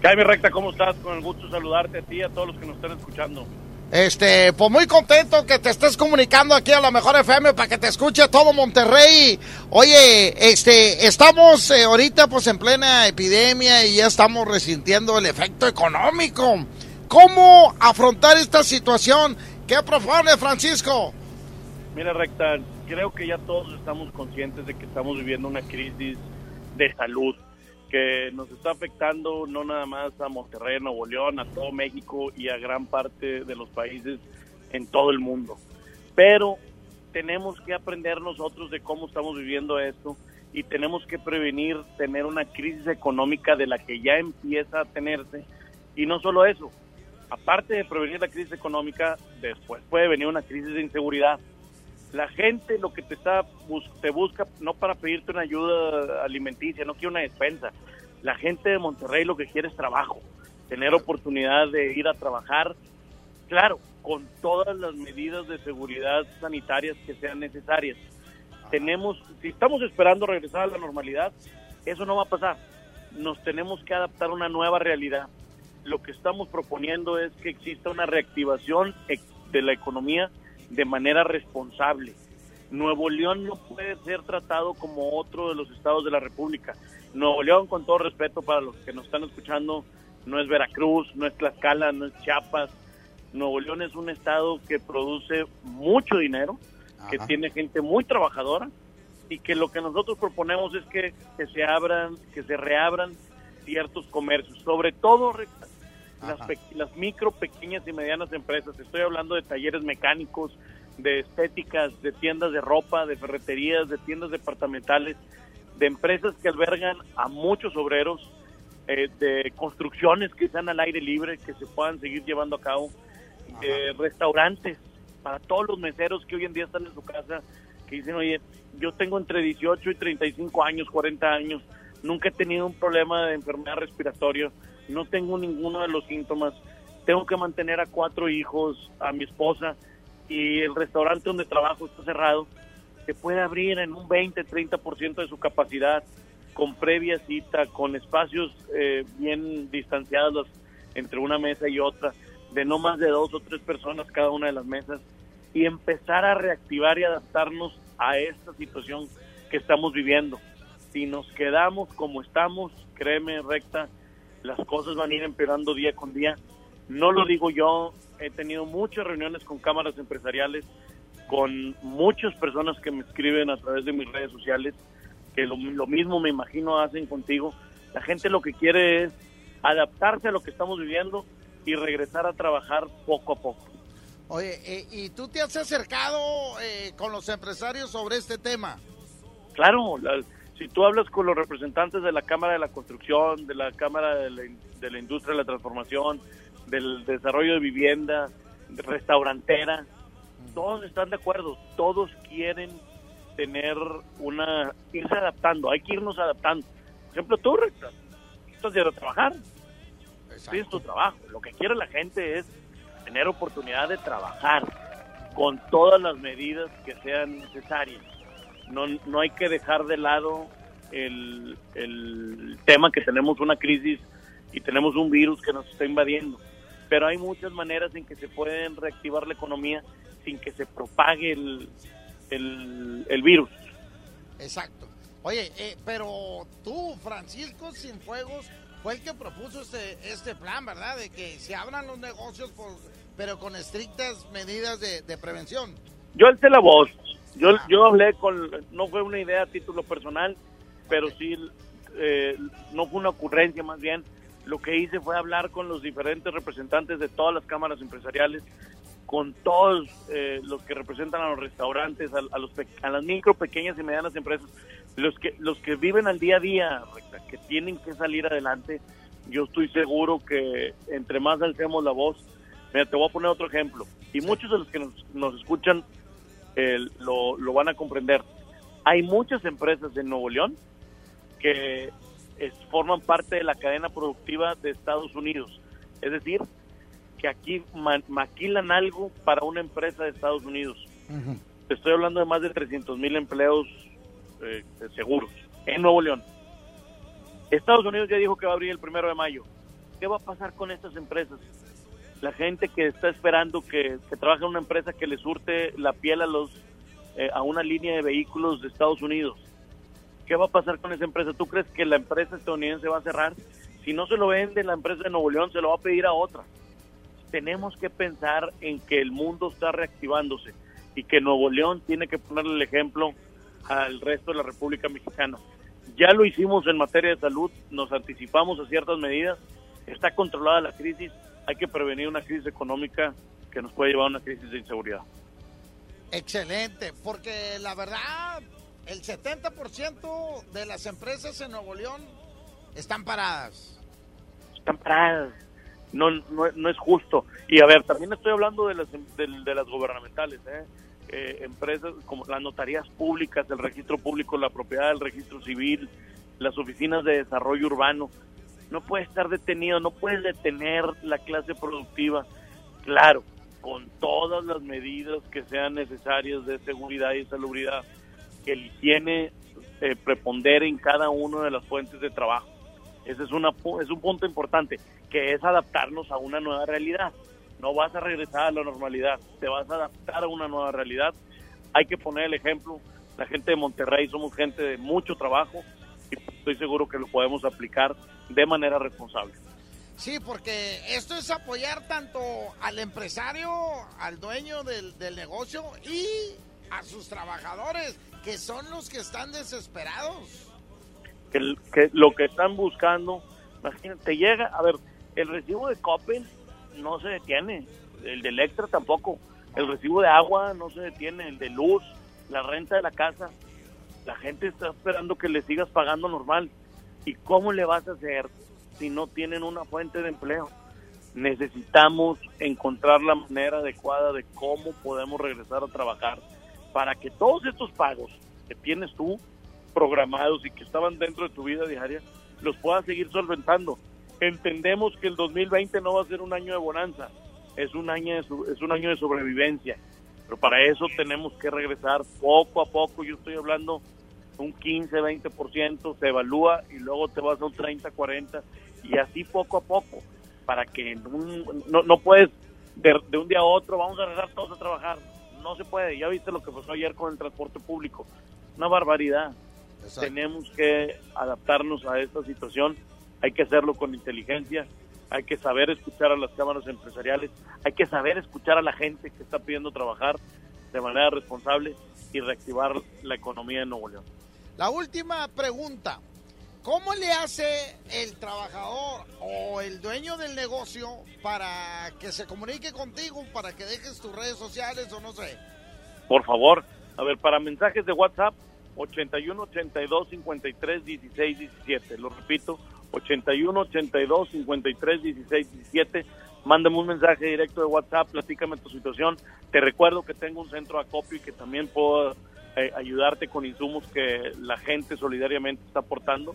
[SPEAKER 18] Jaime Recta, ¿cómo estás? Con el gusto de saludarte a ti y a todos los que nos están escuchando.
[SPEAKER 5] Este, pues muy contento que te estés comunicando aquí a la mejor FM para que te escuche todo Monterrey. Oye, este, estamos eh, ahorita pues en plena epidemia y ya estamos resintiendo el efecto económico. ¿Cómo afrontar esta situación? ¿Qué propone Francisco?
[SPEAKER 18] Mira, Recta, creo que ya todos estamos conscientes de que estamos viviendo una crisis de salud que nos está afectando no nada más a Monterrey, Nuevo León, a todo México y a gran parte de los países en todo el mundo. Pero tenemos que aprender nosotros de cómo estamos viviendo esto y tenemos que prevenir tener una crisis económica de la que ya empieza a tenerse. Y no solo eso, aparte de prevenir la crisis económica, después puede venir una crisis de inseguridad. La gente lo que te está te busca no para pedirte una ayuda alimenticia, no quiere una despensa. La gente de Monterrey lo que quiere es trabajo, tener oportunidad de ir a trabajar, claro, con todas las medidas de seguridad sanitarias que sean necesarias. Tenemos, si estamos esperando regresar a la normalidad, eso no va a pasar. Nos tenemos que adaptar a una nueva realidad lo que estamos proponiendo es que exista una reactivación de la economía de manera responsable. Nuevo León no puede ser tratado como otro de los estados de la República. Nuevo León, con todo respeto para los que nos están escuchando, no es Veracruz, no es Tlaxcala, no es Chiapas. Nuevo León es un estado que produce mucho dinero, que tiene gente muy trabajadora y que lo que nosotros proponemos es que, que se abran, que se reabran ciertos comercios, sobre todo las, las micro, pequeñas y medianas empresas. Estoy hablando de talleres mecánicos, de estéticas, de tiendas de ropa, de ferreterías, de tiendas departamentales, de empresas que albergan a muchos obreros, eh, de construcciones que están al aire libre, que se puedan seguir llevando a cabo. eh, restaurantes, para todos los meseros que hoy en día están en su casa, que dicen, oye, yo tengo entre 18 y 35 años, 40 años, nunca he tenido un problema de enfermedad respiratoria, no tengo ninguno de los síntomas, tengo que mantener a cuatro hijos, a mi esposa, y el restaurante donde trabajo está cerrado, se puede abrir en un 20, 30% de su capacidad, con previa cita, con espacios eh, bien distanciados entre una mesa y otra, de no más de dos o tres personas cada una de las mesas, y empezar a reactivar y adaptarnos a esta situación que estamos viviendo. Si nos quedamos como estamos, créeme, recta, las cosas van a ir empeorando día con día. No lo digo yo, he tenido muchas reuniones con cámaras empresariales, con muchas personas que me escriben a través de mis redes sociales, que lo, mismo me imagino hacen contigo. La gente lo que quiere es adaptarse a lo que estamos viviendo y regresar a trabajar poco a poco.
[SPEAKER 5] Oye, eh, ¿y tú te has acercado eh, con los empresarios sobre este tema?
[SPEAKER 18] Claro, si tú hablas con los representantes de la Cámara de la Construcción, de la Cámara de la, de la Industria de la Transformación, del desarrollo de vivienda, de restaurantera, todos están de acuerdo, todos quieren tener una, irse adaptando, hay que irnos adaptando. Por ejemplo, tú, estás yendo a trabajar, tienes tu trabajo, lo que quiere la gente es tener oportunidad de trabajar con todas las medidas que sean necesarias. No, no hay que dejar de lado el, el tema que tenemos una crisis y tenemos un virus que nos está invadiendo pero hay muchas maneras en que se pueden reactivar la economía sin que se propague el, el, virus.
[SPEAKER 5] Exacto. Oye, eh, pero tú, Francisco Sinfuegos, fue el que propuso este, este plan, ¿verdad? De que se abran los negocios, por, pero con estrictas medidas de, prevención.
[SPEAKER 18] Yo alcé la voz. Yo, yo hablé con, no fue una idea a título personal, pero sí, eh, no fue una ocurrencia más bien lo que hice fue hablar con los diferentes representantes de todas las cámaras empresariales, con todos eh, los que representan a los restaurantes, a, los, a las micro, pequeñas y medianas empresas, los que, los que viven al día a día, que tienen que salir adelante. Yo estoy seguro que entre más alcemos la voz, mira, te voy a poner otro ejemplo, y muchos de los que nos, escuchan eh, lo, lo van a comprender. Hay muchas empresas en Nuevo León que forman parte de la cadena productiva de Estados Unidos. Es decir, que aquí maquilan algo para una empresa de Estados Unidos. Estoy hablando de más de 300 mil empleos eh, seguros en Nuevo León. Estados Unidos ya dijo que va a abrir el primero de mayo. ¿Qué va a pasar con estas empresas? La gente que está esperando que, que trabaje en una empresa que le surte la piel a los eh, a una línea de vehículos de Estados Unidos ¿qué va a pasar con esa empresa? ¿Tú crees que la empresa estadounidense va a cerrar? Si no se lo vende la empresa de Nuevo León, se lo va a pedir a otra. Tenemos que pensar en que el mundo está reactivándose y que Nuevo León tiene que ponerle el ejemplo al resto de la República Mexicana. Ya lo hicimos en materia de salud, nos anticipamos a ciertas medidas, está controlada la crisis, hay que prevenir una crisis económica que nos puede llevar a una crisis de inseguridad.
[SPEAKER 5] Excelente, porque la verdad el 70% de las empresas en Nuevo León están paradas.
[SPEAKER 18] Están paradas. No, no, es justo. Y a ver, también estoy hablando de las, de, las gubernamentales, ¿eh? ¿eh? empresas como las notarías públicas, el registro público, la propiedad, el registro civil, las oficinas de desarrollo urbano. No puede estar detenido, no puedes detener la clase productiva. Claro, con todas las medidas que sean necesarias de seguridad y salubridad que el higiene eh, en cada una de las fuentes de trabajo. Ese es, una, es un punto importante, que es adaptarnos a una nueva realidad. No vas a regresar a la normalidad, te vas a adaptar a una nueva realidad. Hay que poner el ejemplo. La gente de Monterrey somos gente de mucho trabajo estoy seguro que lo podemos aplicar de manera responsable.
[SPEAKER 5] Sí, porque esto es apoyar tanto al empresario, al dueño del, del negocio y a sus trabajadores que son los que están desesperados.
[SPEAKER 18] Que, que lo que están buscando, imagínate, llega, a ver, el recibo de Coppel no se detiene, el de Electra tampoco, el recibo de agua no se detiene, el de luz, la renta de la casa, la gente está esperando que le sigas pagando normal. ¿Y cómo le vas a hacer si no tienen una fuente de empleo? necesitamos encontrar la manera adecuada de cómo podemos regresar a trabajar para que todos estos pagos que tienes tú programados y que estaban dentro de tu vida diaria los puedas seguir solventando. Entendemos que el 2020 no va a ser un año de bonanza, es un año de, es un año de sobrevivencia, pero para eso tenemos que regresar poco a poco, yo estoy hablando un 15, 20%, se evalúa y luego te vas a un 30, 40 y así poco a poco para que no, no puedes de, de, un día a otro, vamos a regresar todos a trabajar. No se puede. Ya viste lo que pasó ayer con el transporte público. Una barbaridad. Tenemos que adaptarnos a esta situación. Hay que hacerlo con inteligencia. Hay que saber escuchar a las cámaras empresariales. Hay que saber escuchar a la gente que está pidiendo trabajar de manera responsable y reactivar la economía de Nuevo León.
[SPEAKER 5] La última pregunta. ¿Cómo le hace el trabajador o el dueño del negocio para que se comunique contigo, para que dejes tus redes sociales o no sé?
[SPEAKER 18] Por favor, a ver, para mensajes de WhatsApp, 81 82 53 16 17. Lo repito, 81 82 53 16 17. Mándame un mensaje directo de WhatsApp, platícame tu situación. Te recuerdo que tengo un centro acopio y que también puedo eh, ayudarte con insumos que la gente solidariamente está aportando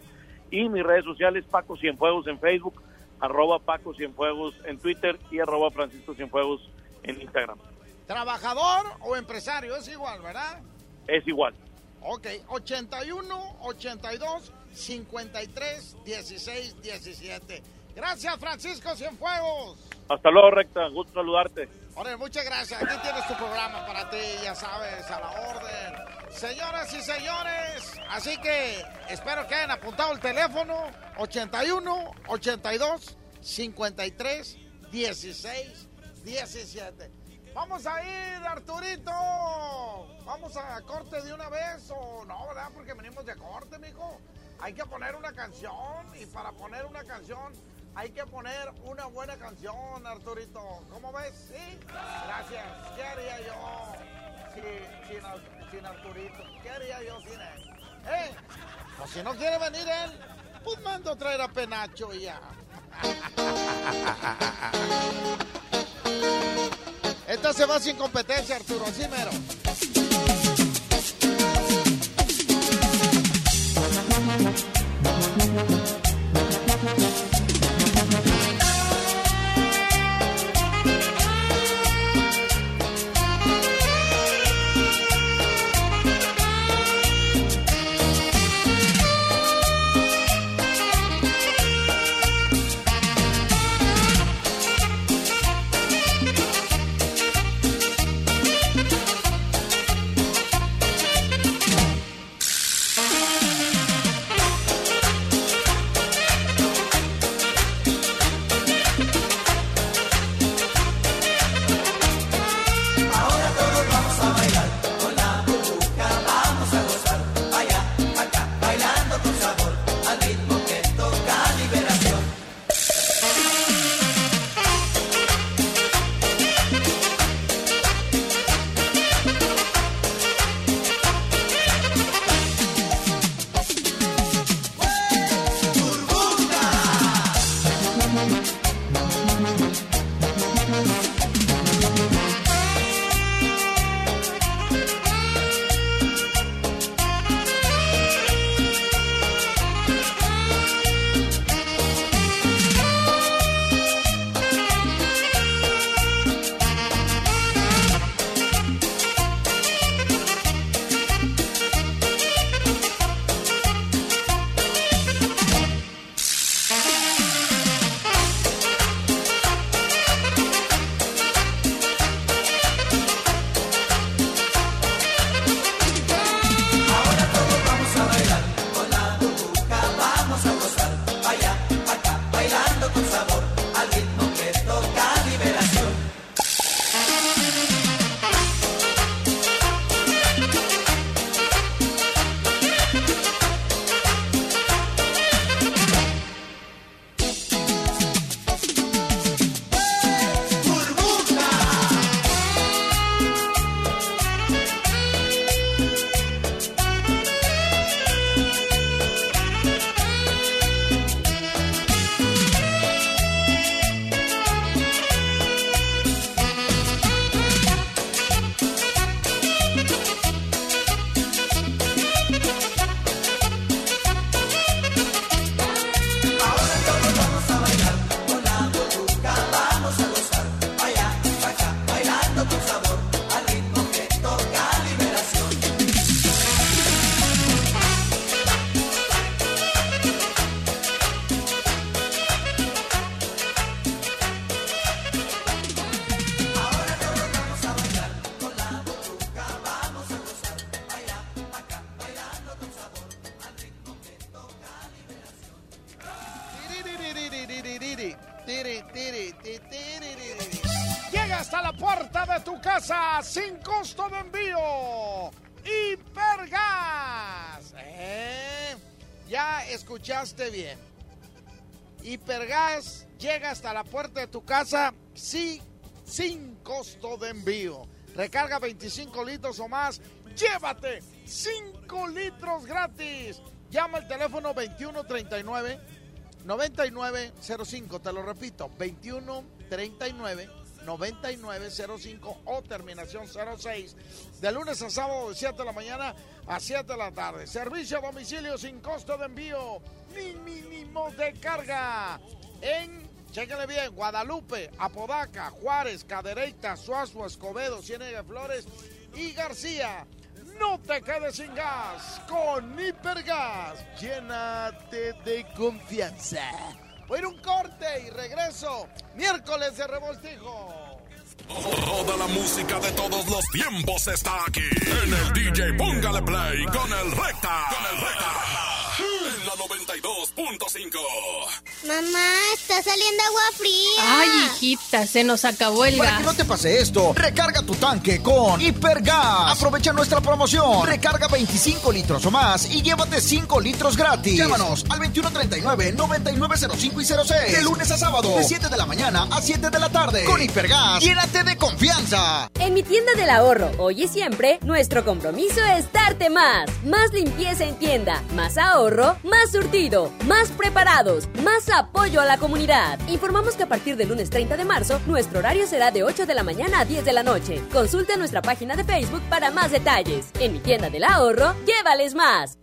[SPEAKER 18] y mis redes sociales, Paco Cienfuegos en Facebook, arroba Paco Cienfuegos en Twitter y arroba Francisco Cienfuegos en Instagram.
[SPEAKER 5] ¿Trabajador o empresario? Es igual, ¿verdad?
[SPEAKER 18] Es igual.
[SPEAKER 5] Ok, 81, 82, 53, 16, 17. Gracias, Francisco Cienfuegos.
[SPEAKER 18] Hasta luego, Recta. Gusto saludarte.
[SPEAKER 5] Muchas gracias. Aquí tienes tu programa para ti, ya sabes, a la orden. Señoras y señores, así que espero que hayan apuntado el teléfono 81 82 53 16 17. Vamos a ir, Arturito. Vamos a corte de una vez o no, ¿verdad? Porque venimos de corte, mijo. Hay que poner una canción y para poner una canción hay que poner una buena canción, Arturito. ¿Cómo ves? Sí. Gracias. ¿Qué haría yo sin, sin Arturito? ¿Qué haría yo sin él? ¿Eh? Pues si no quiere venir él, pues mando a traer a Penacho y ya. Esta se va sin competencia, Arturo, así mero. Bien. Hipergas llega hasta la puerta de tu casa sí, sin costo de envío. Recarga 25 litros o más. Llévate 5 litros gratis. Llama al teléfono 2139 9905. Te lo repito, 2139 9905 o terminación 06. De lunes a sábado de 7 de la mañana a 7 de la tarde. Servicio a domicilio sin costo de envío ni mínimo de carga. En, chéquenle bien, Guadalupe, Apodaca, Juárez, Cadereyta, Suazo, Escobedo, Ciénaga de Flores y García. No te quedes sin gas con Hipergas. Llénate de confianza. Voy a ir un corte y regreso. Miércoles de revoltijo.
[SPEAKER 2] Toda la música de todos los tiempos está aquí. En el DJ Póngale Play con el Recta. Con el Recta. En la 92.5.
[SPEAKER 33] Mamá, está saliendo agua fría.
[SPEAKER 34] Ay, hijita, se nos acabó el
[SPEAKER 35] Para
[SPEAKER 34] gas.
[SPEAKER 35] que no te pase esto, recarga tu tanque con Hipergas. Aprovecha nuestra promoción. Recarga 25 litros o más y llévate 5 litros gratis. Llámanos al 2139-9905 y 06. De lunes a sábado, de 7 de la mañana a 7 de la tarde. Con Hipergas, llénate de confianza.
[SPEAKER 36] En mi tienda del ahorro, hoy y siempre, nuestro compromiso es darte más. Más limpieza en tienda, más ahorro, más surtido, más preparados, más apoyo a la comunidad. Informamos que a partir del lunes 30 de marzo, nuestro horario será de 8 de la mañana a 10 de la noche. Consulta nuestra página de Facebook para más detalles. En mi tienda del ahorro, llévales más.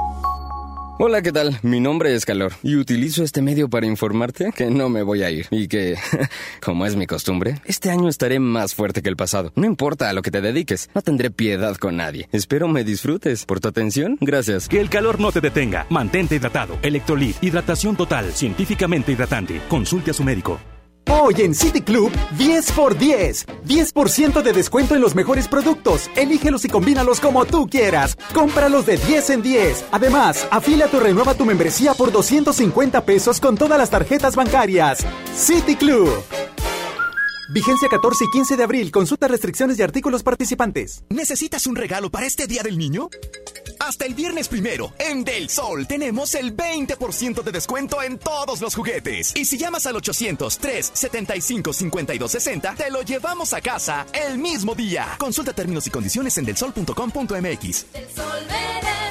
[SPEAKER 37] Hola, ¿qué tal? Mi nombre es Calor y utilizo este medio para informarte que no me voy a ir y que, como es mi costumbre, este año estaré más fuerte que el pasado. No importa a lo que te dediques, no tendré piedad con nadie. Espero me disfrutes. Por tu atención, gracias.
[SPEAKER 38] Que el calor no te detenga. Mantente hidratado. Electrolit, hidratación total, científicamente hidratante. Consulte a su médico.
[SPEAKER 39] Hoy en City Club, 10 por 10. 10% de descuento en los mejores productos. Elígelos y combínalos como tú quieras. Cómpralos de 10 en 10. Además, afíliate o renueva tu membresía por 250 pesos con todas las tarjetas bancarias. City Club. Vigencia 14 y 15 de abril. Consulta restricciones y artículos participantes.
[SPEAKER 32] ¿Necesitas un regalo para este Día del Niño? Hasta el viernes primero, en Del Sol tenemos el 20% de descuento en todos los juguetes. Y si llamas al 800-375-5260, te lo llevamos a casa el mismo día. Consulta términos y condiciones en delsol.com.mx.
[SPEAKER 36] El sol merece.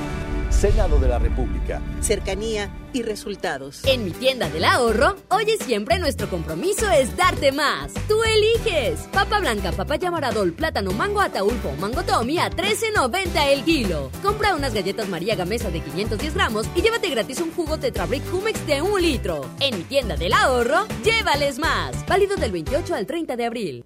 [SPEAKER 40] Senado de la República.
[SPEAKER 41] Cercanía y resultados.
[SPEAKER 36] En mi tienda del ahorro, hoy y siempre nuestro compromiso es darte más. Tú eliges. Papa blanca, papaya maradol, plátano, mango ataulfo, mango tommy a 13.90 el kilo. Compra unas galletas María Gamesa de 510 gramos y llévate gratis un jugo Tetrabric Humex de un litro. En mi tienda del ahorro, llévales más. Válido del 28 al 30 de abril.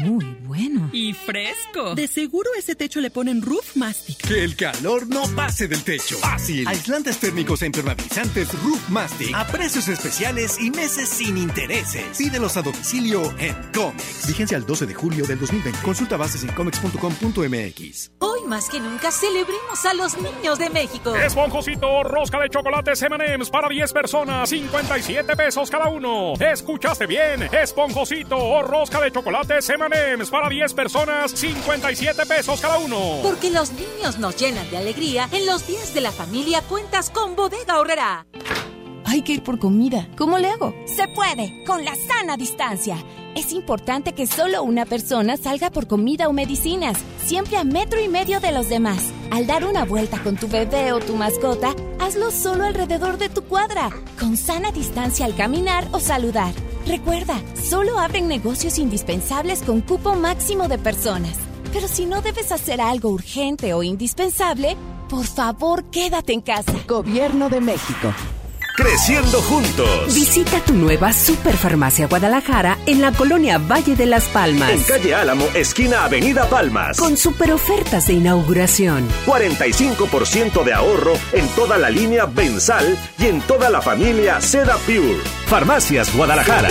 [SPEAKER 31] Muy bueno.
[SPEAKER 42] Y fresco. De seguro ese techo le ponen roof mastic.
[SPEAKER 39] Que el calor no pase del techo. Fácil. Aislantes térmicos e impermeabilizantes Roof Mastic a precios especiales y meses sin intereses. Pídelos a domicilio en Comex. Vigencia al 12 de julio del 2020. Consulta bases en comex.com.mx.
[SPEAKER 26] Hoy más que nunca celebremos a los niños de México.
[SPEAKER 43] Esponjosito, rosca de chocolate M&M's para 10 personas, 57 pesos cada uno. ¿Escuchaste bien? Esponjosito o rosca de chocolate M&M's para 10 personas, 57 pesos cada uno.
[SPEAKER 26] Porque los niños nos llenan de alegría. En los días de la familia cuentas con Bodega Horrera.
[SPEAKER 31] Hay que ir por comida. ¿Cómo le hago?
[SPEAKER 26] Se puede, con la sana distancia.
[SPEAKER 31] Es importante que solo una persona salga por comida o medicinas, siempre a metro y medio de los demás. Al dar una vuelta con tu bebé o tu mascota, hazlo solo alrededor de tu cuadra, con sana distancia al caminar o saludar. Recuerda, solo abren negocios indispensables con cupo máximo de personas. Pero si no debes hacer algo urgente o indispensable, por favor quédate en casa.
[SPEAKER 44] Gobierno de México.
[SPEAKER 45] Creciendo juntos.
[SPEAKER 12] Visita tu nueva Superfarmacia Guadalajara en la colonia Valle de las Palmas.
[SPEAKER 45] En calle Álamo, esquina Avenida Palmas.
[SPEAKER 12] Con super ofertas de inauguración.
[SPEAKER 45] 45% de ahorro en toda la línea Bensal y en toda la familia Seda Pure. Farmacias Guadalajara.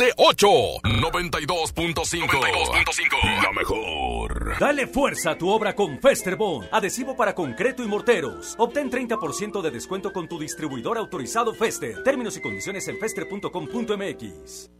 [SPEAKER 2] 118 92.5 La mejor.
[SPEAKER 46] Dale fuerza a tu obra con Festerbond. Adhesivo para concreto y morteros. Obtén 30% de descuento con tu distribuidor autorizado Fester. Términos y condiciones en fester.com.mx.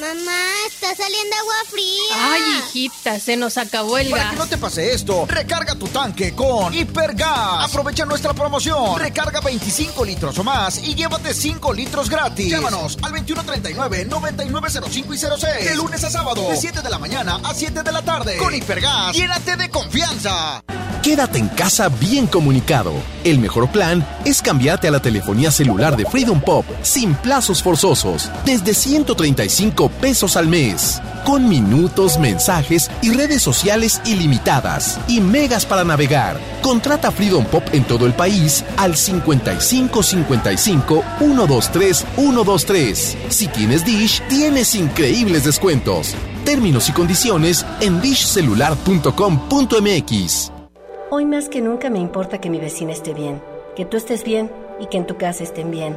[SPEAKER 47] Mamá, está saliendo agua fría.
[SPEAKER 34] Ay, hijita, se nos acabó el
[SPEAKER 35] Para
[SPEAKER 34] gas.
[SPEAKER 35] que no te pase esto, recarga tu tanque con Hipergas. Aprovecha nuestra promoción. Recarga 25 litros o más y llévate 5 litros gratis. Llámanos al 2139-9905 y 06. De lunes a sábado, de 7 de la mañana a 7 de la tarde. Con Hipergas, llénate de confianza.
[SPEAKER 32] Quédate en casa bien comunicado. El mejor plan es cambiarte a la telefonía celular de Freedom Pop sin plazos forzosos, desde 135 pesos al mes, con minutos, mensajes y redes sociales ilimitadas y megas para navegar. Contrata Freedom Pop en todo el país al 55 55 123 123. Si tienes Dish, tienes increíbles descuentos. Términos y condiciones en dishcelular.com.mx.
[SPEAKER 48] Hoy más que nunca me importa que mi vecina esté bien, que tú estés bien y que en tu casa estén bien.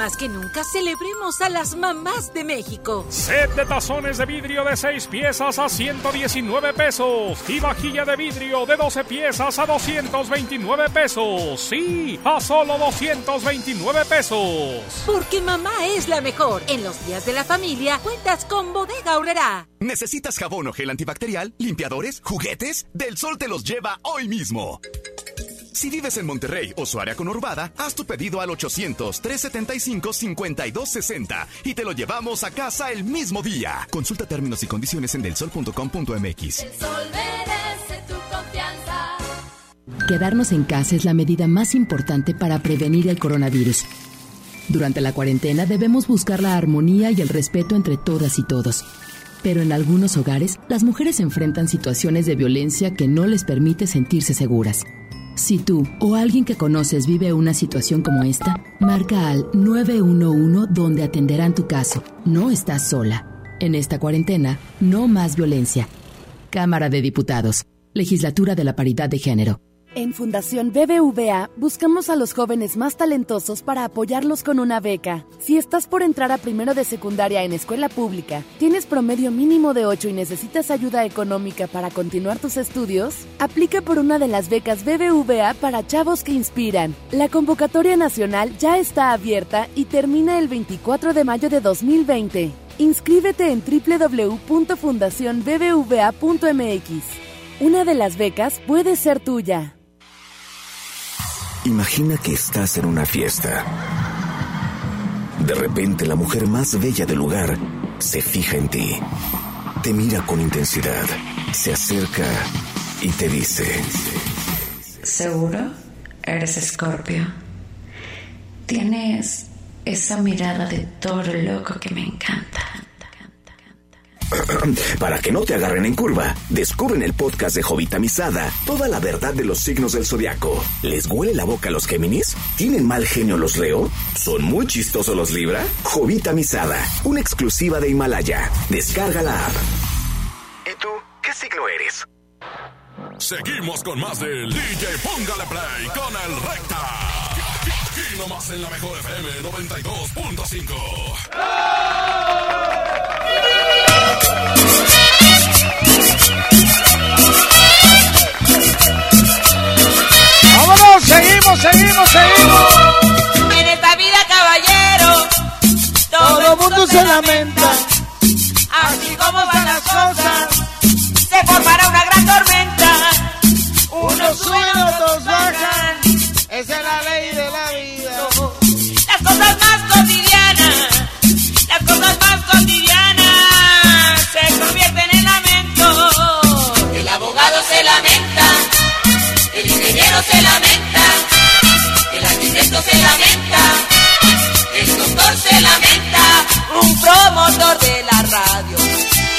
[SPEAKER 26] Más que nunca celebremos a las mamás de México.
[SPEAKER 43] Set de tazones de vidrio de 6 piezas a 119 pesos y vajilla de vidrio de 12 piezas a 229 pesos. Sí, a solo 229 pesos.
[SPEAKER 26] Porque mamá es la mejor. En los días de la familia cuentas con Bodega Aurrera.
[SPEAKER 32] ¿Necesitas jabón o gel antibacterial, limpiadores, juguetes? Del Sol te los lleva hoy mismo. Si vives en Monterrey o su área conurbada, haz tu pedido al 800-375-5260 y te lo llevamos a casa el mismo día. Consulta términos y condiciones en delsol.com.mx.
[SPEAKER 7] El sol merece tu confianza.
[SPEAKER 49] Quedarnos en casa es la medida más importante para prevenir el coronavirus. Durante la cuarentena debemos buscar la armonía y el respeto entre todas y todos. Pero en algunos hogares, las mujeres enfrentan situaciones de violencia que no les permite sentirse seguras. Si tú o alguien que conoces vive una situación como esta, marca al 911 donde atenderán tu caso. No estás sola. En esta cuarentena, no más violencia. Cámara de Diputados. Legislatura de la Paridad de Género.
[SPEAKER 31] En Fundación BBVA buscamos a los jóvenes más talentosos para apoyarlos con una beca. Si estás por entrar a primero de secundaria en escuela pública, tienes promedio mínimo de 8 y necesitas ayuda económica para continuar tus estudios, aplica por una de las becas BBVA para chavos que inspiran. La convocatoria nacional ya está abierta y termina el 24 de mayo de 2020. Inscríbete en www.fundacionbbva.mx. Una de las becas puede ser tuya.
[SPEAKER 1] Imagina que estás en una fiesta. De repente la mujer más bella del lugar se fija en ti. Te mira con intensidad. Se acerca y te dice...
[SPEAKER 50] ¿Seguro? Eres Escorpio. Tienes esa mirada de toro loco que me encanta.
[SPEAKER 1] Para que no te agarren en curva, descubre en el podcast de Jovita Misada toda la verdad de los signos del zodiaco. ¿Les huele la boca a los Géminis? ¿Tienen mal genio los Leo? ¿Son muy chistosos los Libra? Jovita Misada, una exclusiva de Himalaya. Descarga la app. ¿Y tú qué signo eres?
[SPEAKER 2] Seguimos con más del DJ Póngale Play con el Recta. Aquí nomás en la mejor FM 92.5.
[SPEAKER 5] ¡Vámonos! ¡Seguimos, seguimos, seguimos!
[SPEAKER 51] En esta vida, caballero,
[SPEAKER 5] todo el mundo se lamenta.
[SPEAKER 51] Así como van las cosas, se formará una gran tormenta.
[SPEAKER 5] Unos suben, otros bajan. Es la
[SPEAKER 51] promotor de la radio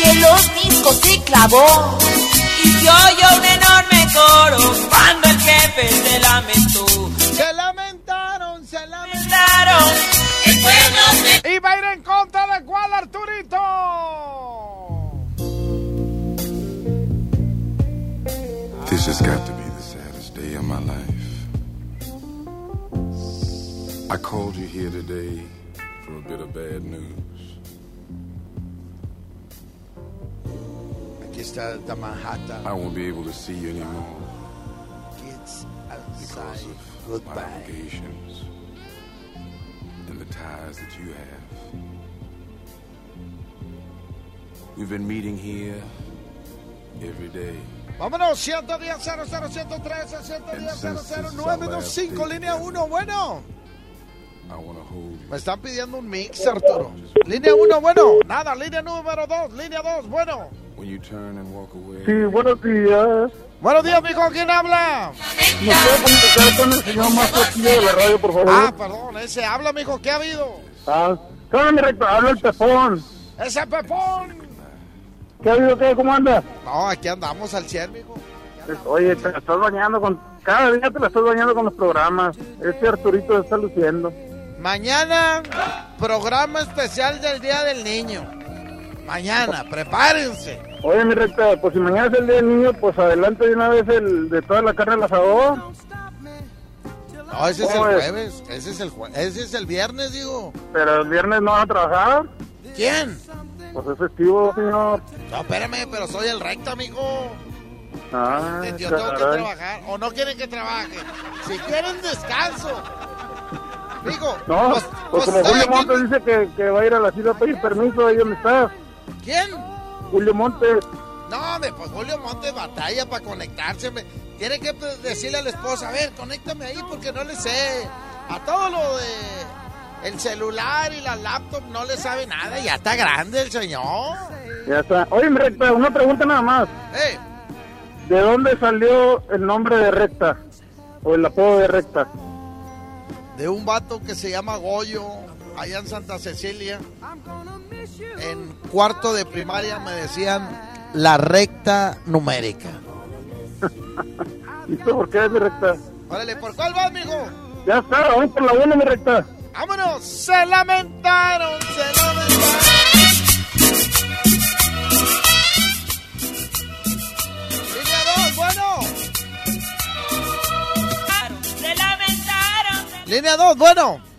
[SPEAKER 51] que los discos se clavó y se oyó un enorme coro cuando el jefe se lamentó.
[SPEAKER 5] Se lamentaron, se lamentaron.
[SPEAKER 51] El pueblo se...
[SPEAKER 5] ¿Y va a ir en contra de cuál, Arturito?
[SPEAKER 52] This has got to be the saddest day of my life. I called you here today for a bit of bad news.
[SPEAKER 5] Aquí está the Manhattan.
[SPEAKER 52] I won't be able to see you anymore
[SPEAKER 5] Kids outside.
[SPEAKER 52] of my
[SPEAKER 5] Goodbye.
[SPEAKER 52] obligations and the ties that you have. We've been meeting here every day.
[SPEAKER 5] Vámonos, 110 00 113 110 00 925 línea 1, bueno. Me están pidiendo un mix, Arturo. Línea 1, bueno. Nada, línea número 2, línea 2, bueno.
[SPEAKER 34] Sí, buenos días.
[SPEAKER 5] Buenos días, mijo, ¿quién habla?
[SPEAKER 34] ¿Me puede comunicar con el señor más de la radio, por favor?
[SPEAKER 5] Ah, perdón, ese habla, mijo, ¿qué ha habido?
[SPEAKER 34] Ah, ¿qué onda, mi? Habla el Pepón.
[SPEAKER 5] ¡Ese Pepón!
[SPEAKER 34] ¿Qué ha habido? ¿Qué? ¿Cómo andas?
[SPEAKER 5] No, aquí andamos al 100, mijo.
[SPEAKER 34] Oye, te la estás bañando con... Cada día te la estás bañando con los programas. Ese Arturito está luciendo.
[SPEAKER 5] Mañana, programa especial del Día del Niño. Mañana, prepárense.
[SPEAKER 34] Oye, mi recta, pues si mañana es el día del niño, pues adelante de una vez el de toda la carne al asador.
[SPEAKER 5] No, ese es el jueves, ese es el jue- ese es el viernes, digo.
[SPEAKER 34] Pero el viernes no van a trabajar.
[SPEAKER 5] ¿Quién?
[SPEAKER 34] Pues es festivo, señor.
[SPEAKER 5] No, espérame, pero soy el recto, amigo.
[SPEAKER 34] Ah,
[SPEAKER 5] Yo tengo que trabajar. ¿O no quieren que trabaje? Si quieren descanso. Digo,
[SPEAKER 34] No,
[SPEAKER 5] pues,
[SPEAKER 34] pues,
[SPEAKER 5] pues
[SPEAKER 34] como
[SPEAKER 5] estoy
[SPEAKER 34] Julio. Montes dice que, que va a ir a la ciudad a pedir permiso, ahí donde está.
[SPEAKER 5] ¿Quién?
[SPEAKER 34] Julio Montes.
[SPEAKER 5] No, hombre, pues Julio Montes batalla para conectarse. Tiene que decirle a la esposa, a ver, conéctame ahí porque no le sé. A todo lo de el celular y la laptop no le sabe nada. Ya está grande el señor.
[SPEAKER 34] Ya está. Oye, recta, una pregunta nada más.
[SPEAKER 5] Eh,
[SPEAKER 34] ¿De dónde salió el nombre de recta? O el apodo de recta.
[SPEAKER 5] de un vato que se llama Goyo, allá en Santa Cecilia. En cuarto de primaria me decían la recta numérica.
[SPEAKER 34] ¿Y tú por qué es mi recta?
[SPEAKER 5] Órale, ¿por cuál vas, mijo?
[SPEAKER 34] Ya está, vamos por la buena, mi recta.
[SPEAKER 5] ¡Vámonos! Se lamentaron, se lamentaron. Línea 2, bueno.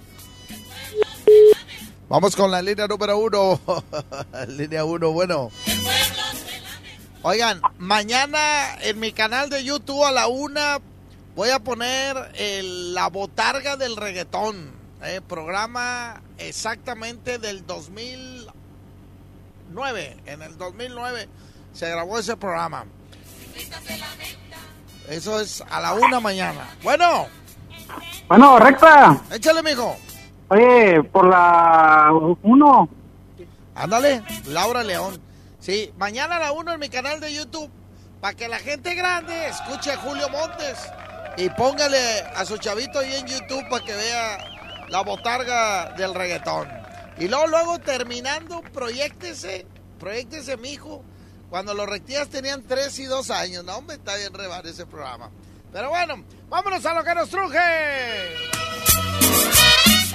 [SPEAKER 5] Vamos con la línea número 1. línea 1, bueno. Oigan, mañana en mi canal de YouTube a la una voy a poner el- la botarga del reggaetón. eh, programa exactamente del 2009. En el 2009 se grabó ese programa. Eso es a la una mañana. Bueno,
[SPEAKER 34] Bueno, recta.
[SPEAKER 5] échale, mijo.
[SPEAKER 34] Oye, por la uno.
[SPEAKER 5] Ándale, Laura León. Sí, mañana a la 1 en mi canal de YouTube. Para que la gente grande escuche a Julio Montes. Y póngale a su chavito ahí en YouTube para que vea la botarga del reggaetón. Y luego, luego terminando, proyectese, proyectese, mijo. Cuando los rectías tenían 3 y 2 años. No, hombre, está bien rebar ese programa. Pero bueno, vámonos a lo que nos truje.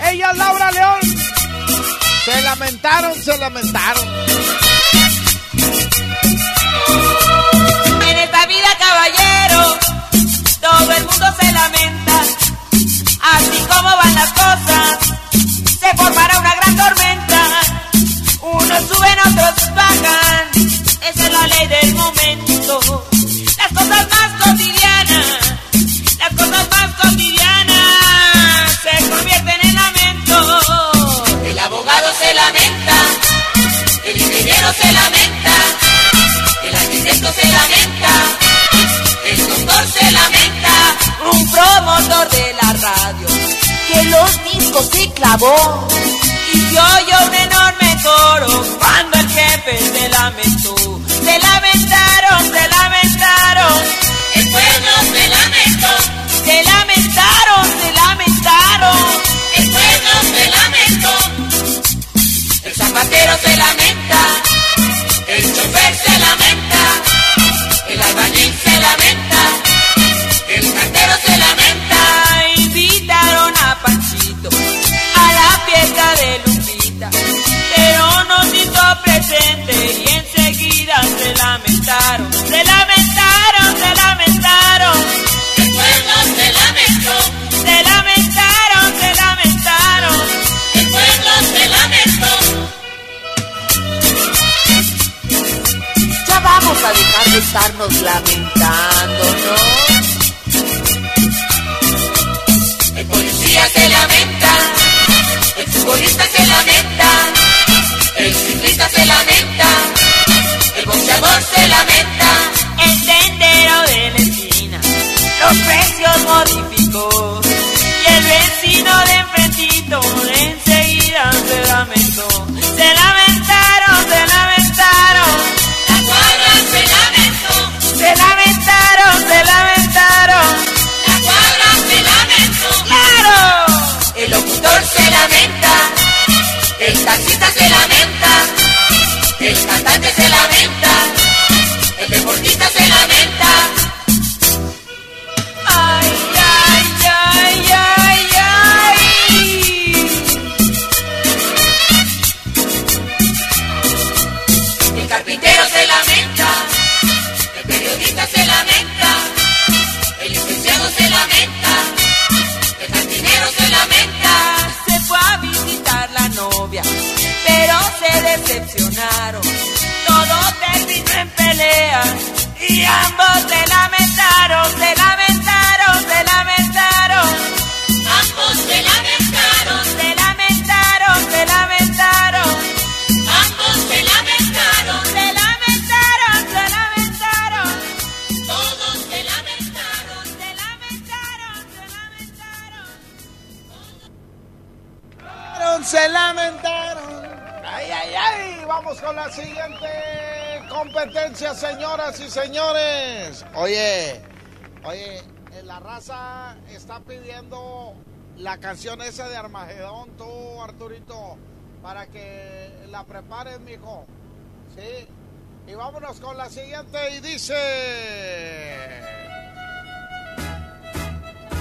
[SPEAKER 5] Ella Laura León. Se lamentaron, se lamentaron.
[SPEAKER 51] En esta vida, caballero, todo el mundo se lamenta. Así como van las cosas, se formará una gran tormenta. Unos suben, otros bajan. Esa es la ley del momento. Las cosas más cotidianas, arquitecto se lamenta, el doctor se lamenta, un promotor de la radio que los discos se clavó y se oyó un enorme coro cuando el jefe se lamentó. Se lamentaron, se lamentaron, el pueblo se lamentó. Se lamentaron, se lamentaron, el pueblo se lamentó. El zapatero se lamenta,
[SPEAKER 5] canción esa de Armagedón, tú, Arturito, para que la prepares, mijo. Sí. Y vámonos con la siguiente y dice.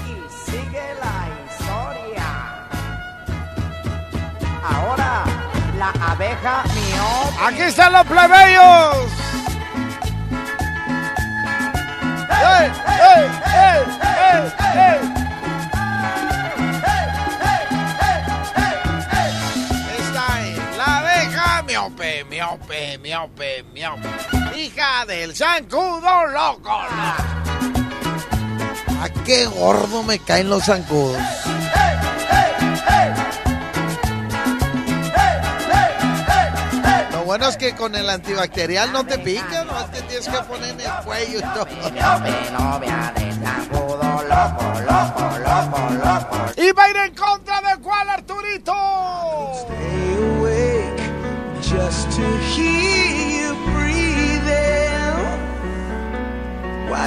[SPEAKER 53] Y sigue la historia. Ahora, la abeja miope.
[SPEAKER 5] Aquí están los plebeyos. ¡Ey, ey, ey, ey, miope, miope, miope. Hija del zancudo loco. ¿A qué gordo me caen los zancudos? Lo bueno es que con el antibacterial no te pica, no es que tienes que poner en el cuello y todo. Y va a ir en contra de cuál, Arturito.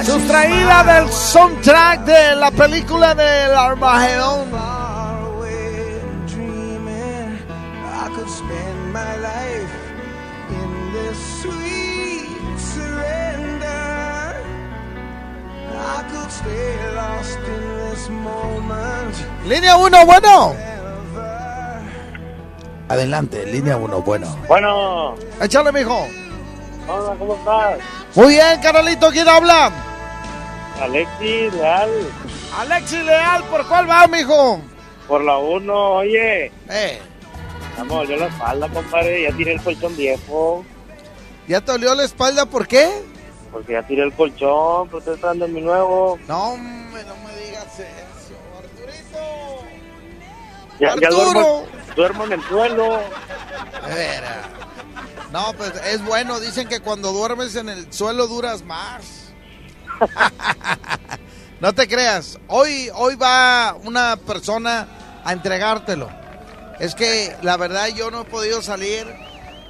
[SPEAKER 5] Sustraída del soundtrack de la película del Armagedón.
[SPEAKER 54] dreaming I could
[SPEAKER 5] Adelante, línea 1, bueno.
[SPEAKER 55] Bueno,
[SPEAKER 5] Échale, mijo.
[SPEAKER 55] hola, ¿cómo estás?
[SPEAKER 5] Muy bien, Carolito, ¿quién habla?
[SPEAKER 55] Alexis Leal,
[SPEAKER 5] Alexis Leal, ¿por cuál va, mijo?
[SPEAKER 55] por la 1, oye.
[SPEAKER 5] Eh,
[SPEAKER 55] Vamos, yo la espalda, compadre, ya tiré el colchón viejo.
[SPEAKER 5] ¿ya te olió la espalda? ¿Por qué?
[SPEAKER 55] Porque ya tiré el colchón, pero estoy mi nuevo.
[SPEAKER 5] No, hombre, no me digas eso, Arturito.
[SPEAKER 55] Ya, ya
[SPEAKER 5] Arturo.
[SPEAKER 55] duermo, duermo en el suelo.
[SPEAKER 5] No, pues es bueno, dicen que cuando duermes en el suelo duras más. no te creas, hoy, hoy va una persona a entregártelo. Es que la verdad yo no he podido salir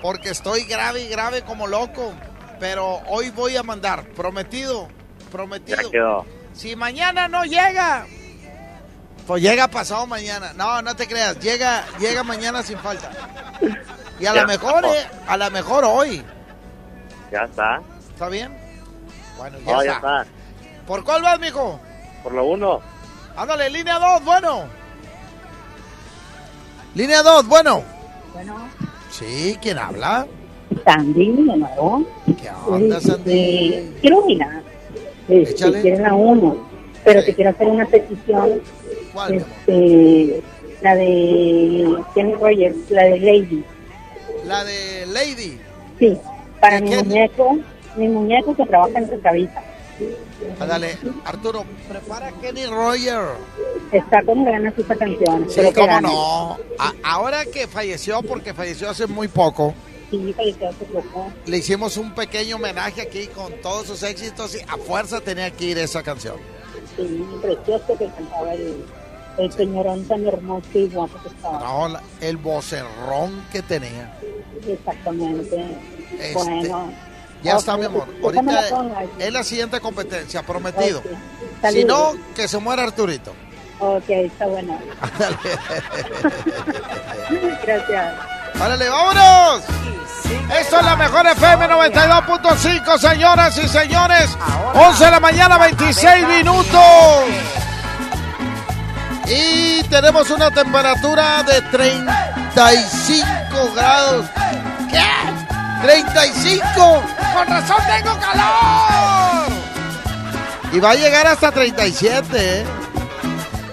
[SPEAKER 5] porque estoy grave y grave como loco. Pero hoy voy a mandar, prometido, prometido.
[SPEAKER 55] Ya quedó.
[SPEAKER 5] Si mañana no llega, pues llega pasado mañana. No, no te creas, llega, llega mañana sin falta. Y a lo mejor, eh, a lo mejor hoy.
[SPEAKER 55] Ya está.
[SPEAKER 5] ¿Está bien? Bueno, ya, está.
[SPEAKER 55] está.
[SPEAKER 5] ¿Por cuál vas, mijo?
[SPEAKER 55] Por la 1.
[SPEAKER 5] Ándale, línea 2, bueno. Línea 2, bueno.
[SPEAKER 56] Bueno,
[SPEAKER 5] Sí, ¿quién habla?
[SPEAKER 56] Sandy, de nuevo.
[SPEAKER 5] ¿Qué onda,
[SPEAKER 56] Este, quiero opinar. Este,
[SPEAKER 5] Échale.
[SPEAKER 56] quiero la uno, pero te quiero hacer una petición.
[SPEAKER 5] ¿Cuál?
[SPEAKER 56] Este, la de Kenny Rogers, la de Lady.
[SPEAKER 5] La de Lady.
[SPEAKER 56] Sí, para
[SPEAKER 5] ¿De
[SPEAKER 56] mi muñeco, mi muñeco que trabaja en su cabeza.
[SPEAKER 5] Ándale, Arturo, prepara Kenny Roger.
[SPEAKER 56] Está con ganas esa canción.
[SPEAKER 5] Sí,
[SPEAKER 56] que
[SPEAKER 5] cómo no. A- ahora que falleció, porque falleció hace muy poco,
[SPEAKER 56] Sí, falleció hace poco.
[SPEAKER 5] le hicimos un pequeño homenaje aquí con todos sus éxitos y a fuerza tenía que ir esa canción.
[SPEAKER 56] Sí, precioso que cantaba el, el señorón tan hermoso y guapo que estaba.
[SPEAKER 5] No, la- el vocerrón que tenía.
[SPEAKER 56] Exactamente.
[SPEAKER 5] Este,
[SPEAKER 56] bueno.
[SPEAKER 5] Ya está, mi amor. Ahorita
[SPEAKER 56] ponga.
[SPEAKER 5] es la siguiente competencia, prometido.
[SPEAKER 56] Ok.
[SPEAKER 5] Si no, que se muera Arturito.
[SPEAKER 56] Ok, está bueno. Gracias.
[SPEAKER 5] ¡Árale, vámonos! Esto es la mejor FM 92.5, señoras y señores. 11 de la mañana, 26 minutos. Y tenemos una temperatura de 35 grados. ¿Qué? 35. Con razón tengo calor. Y va a llegar hasta 37. ¿eh?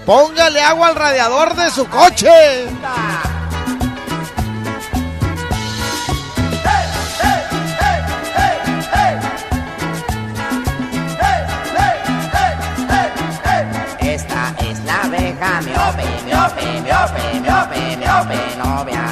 [SPEAKER 5] Póngale agua al radiador de su coche.
[SPEAKER 53] La abeja miope, miope, miope, miope, miope, novia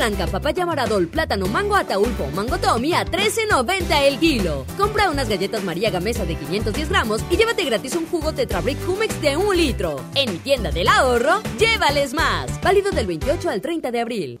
[SPEAKER 36] blanca, papaya moradol, plátano, mango ataulfo, mango tommy a 13.90 el kilo. Compra unas galletas María Gamesa de 510 gramos y llévate gratis un jugo Tetra Brick Humex de un litro. En mi tienda del ahorro, llévales más. Válido del 28 al 30 de abril.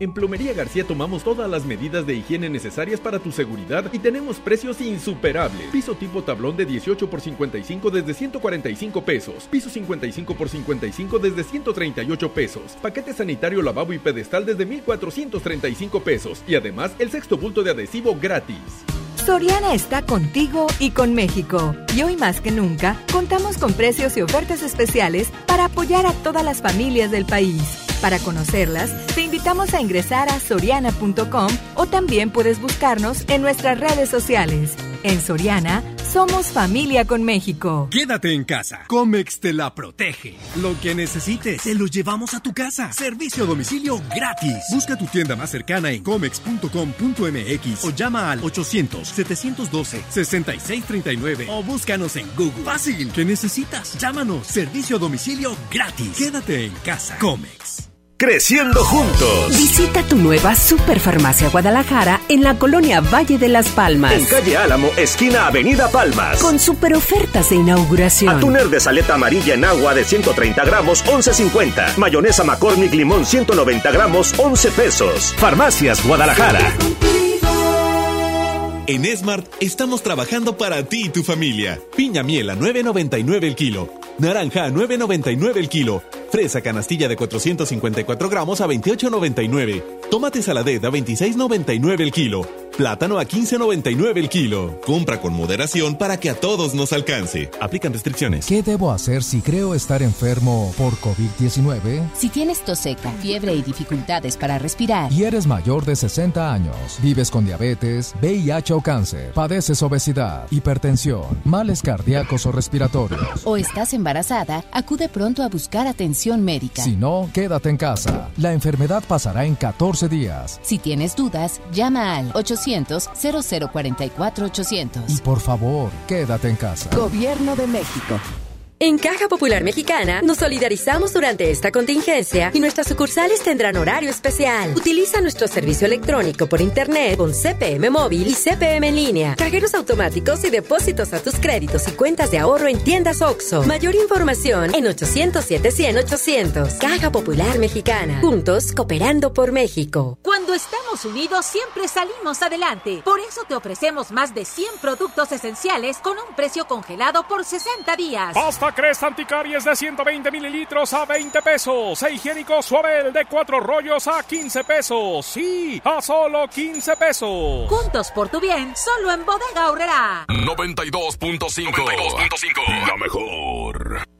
[SPEAKER 57] En Plomería García tomamos todas las medidas de higiene necesarias para tu seguridad y tenemos precios insuperables. Piso tipo tablón de 18 por 55 desde 145 pesos. Piso 55 por 55 desde 138 pesos. Paquete sanitario lavabo y pedestal desde 1435 pesos. Y además el sexto bulto de adhesivo gratis.
[SPEAKER 58] Soriana está contigo y con México. Y hoy más que nunca, contamos con precios y ofertas especiales para apoyar a todas las familias del país. Para conocerlas, te invitamos a ingresar a soriana.com o también puedes buscarnos en nuestras redes sociales. En Soriana, somos familia con México.
[SPEAKER 39] Quédate en casa. Comex te la protege. Lo que necesites, te lo llevamos a tu casa. Servicio a domicilio gratis. Busca tu tienda más cercana en comex.com.mx o llama al 800-712-6639 o búscanos en Google. Fácil. ¿Qué necesitas? Llámanos. Servicio a domicilio gratis. Quédate en casa. Comex.
[SPEAKER 59] Creciendo juntos.
[SPEAKER 12] Visita tu nueva Superfarmacia Guadalajara en la colonia Valle de las Palmas.
[SPEAKER 59] En calle Álamo, esquina Avenida Palmas.
[SPEAKER 12] Con super ofertas de inauguración.
[SPEAKER 59] Atuner de saleta amarilla en agua de 130 gramos, 11.50. Mayonesa McCormick limón 190 gramos, 11 pesos. Farmacias Guadalajara.
[SPEAKER 32] En Smart estamos trabajando para ti y tu familia. Piña miel a 9.99 el kilo. Naranja a 9.99 el kilo. Fresa canastilla de 454 gramos a 28.99. Tomate saladet a 26.99 el kilo. Plátano a 15.99 el kilo. Compra con moderación para que a todos nos alcance. Aplican restricciones.
[SPEAKER 60] ¿Qué debo hacer si creo estar enfermo por COVID-19?
[SPEAKER 31] Si tienes tos seca, fiebre y dificultades para respirar.
[SPEAKER 60] Y eres mayor de 60 años, vives con diabetes, VIH o cáncer, padeces obesidad, hipertensión, males cardíacos o respiratorios.
[SPEAKER 31] O estás embarazada, acude pronto a buscar atención médica.
[SPEAKER 60] Si no, quédate en casa. La enfermedad pasará en 14 días.
[SPEAKER 31] Si tienes dudas, llama al 800-0044-800.
[SPEAKER 60] Y por favor, quédate en casa.
[SPEAKER 61] Gobierno de México.
[SPEAKER 62] En Caja Popular Mexicana nos solidarizamos durante esta contingencia y nuestras sucursales tendrán horario especial. Utiliza nuestro servicio electrónico por internet con CPM móvil y CPM en línea, cajeros automáticos y depósitos a tus créditos y cuentas de ahorro en tiendas OXO. Mayor información en 807 100 800. Caja Popular Mexicana. Juntos cooperando por México.
[SPEAKER 26] Cuando estamos unidos siempre salimos adelante. Por eso te ofrecemos más de 100 productos esenciales con un precio congelado por 60 días.
[SPEAKER 43] Pasta Cresta Anticaries de 120 mililitros a 20 pesos. E higiénico Suabel de 4 rollos a 15 pesos. Sí, a solo 15 pesos.
[SPEAKER 26] Juntos por tu bien, solo en Bodega Aurrera.
[SPEAKER 2] 92.5. La mejor.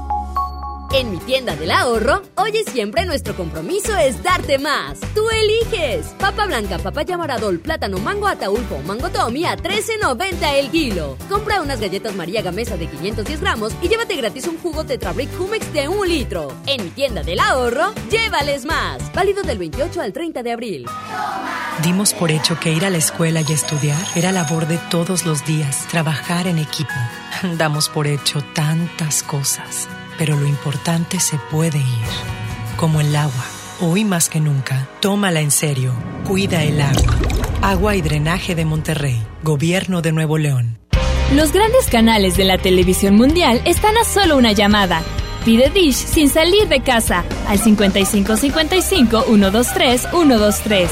[SPEAKER 36] En mi tienda del ahorro, hoy siempre nuestro compromiso es darte más. Tú eliges. Papa blanca, papaya maradol, plátano, mango ataulfo, mango tommy a 13.90 el kilo. Compra unas galletas María Gamesa de 510 gramos y llévate gratis un jugo Tetrabric Humex de un litro. En mi tienda del ahorro, llévales más. Válido del 28 al 30 de abril.
[SPEAKER 63] Dimos por hecho que ir a la escuela y estudiar era labor de todos los días, trabajar en equipo. Damos por hecho tantas cosas pero lo importante se puede ir, como el agua. Hoy más que nunca, tómala en serio, cuida el agua. Agua y Drenaje de Monterrey, Gobierno de Nuevo León.
[SPEAKER 64] Los grandes canales de la televisión mundial están a solo una llamada. Pide Dish sin salir de casa al 5555 123 123.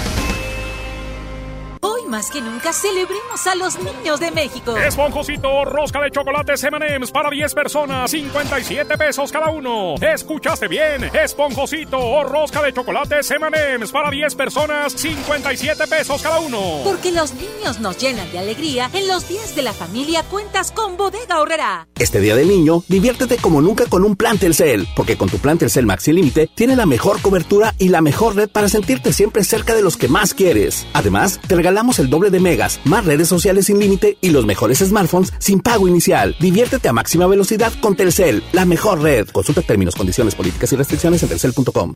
[SPEAKER 26] Más que nunca celebremos a los niños de México.
[SPEAKER 43] Esponjosito, rosca de chocolates M&M's para 10 personas, 57 pesos cada uno. ¿Escuchaste bien? Esponjosito o rosca de chocolates M&M's para 10 personas, 57 pesos cada uno.
[SPEAKER 26] Porque los niños nos llenan de alegría, en los días de la familia cuentas con Bodega Horrera.
[SPEAKER 59] Este Día del Niño, diviértete como nunca con un plan Telcel, porque con tu plan Telcel Maxi Límite tiene la mejor cobertura y la mejor red para sentirte siempre cerca de los que más quieres. Además, te regalamos el doble de megas, más redes sociales sin límite y los mejores smartphones sin pago inicial. Diviértete a máxima velocidad con Telcel, la mejor red. Consulta términos, condiciones, políticas y restricciones en telcel.com.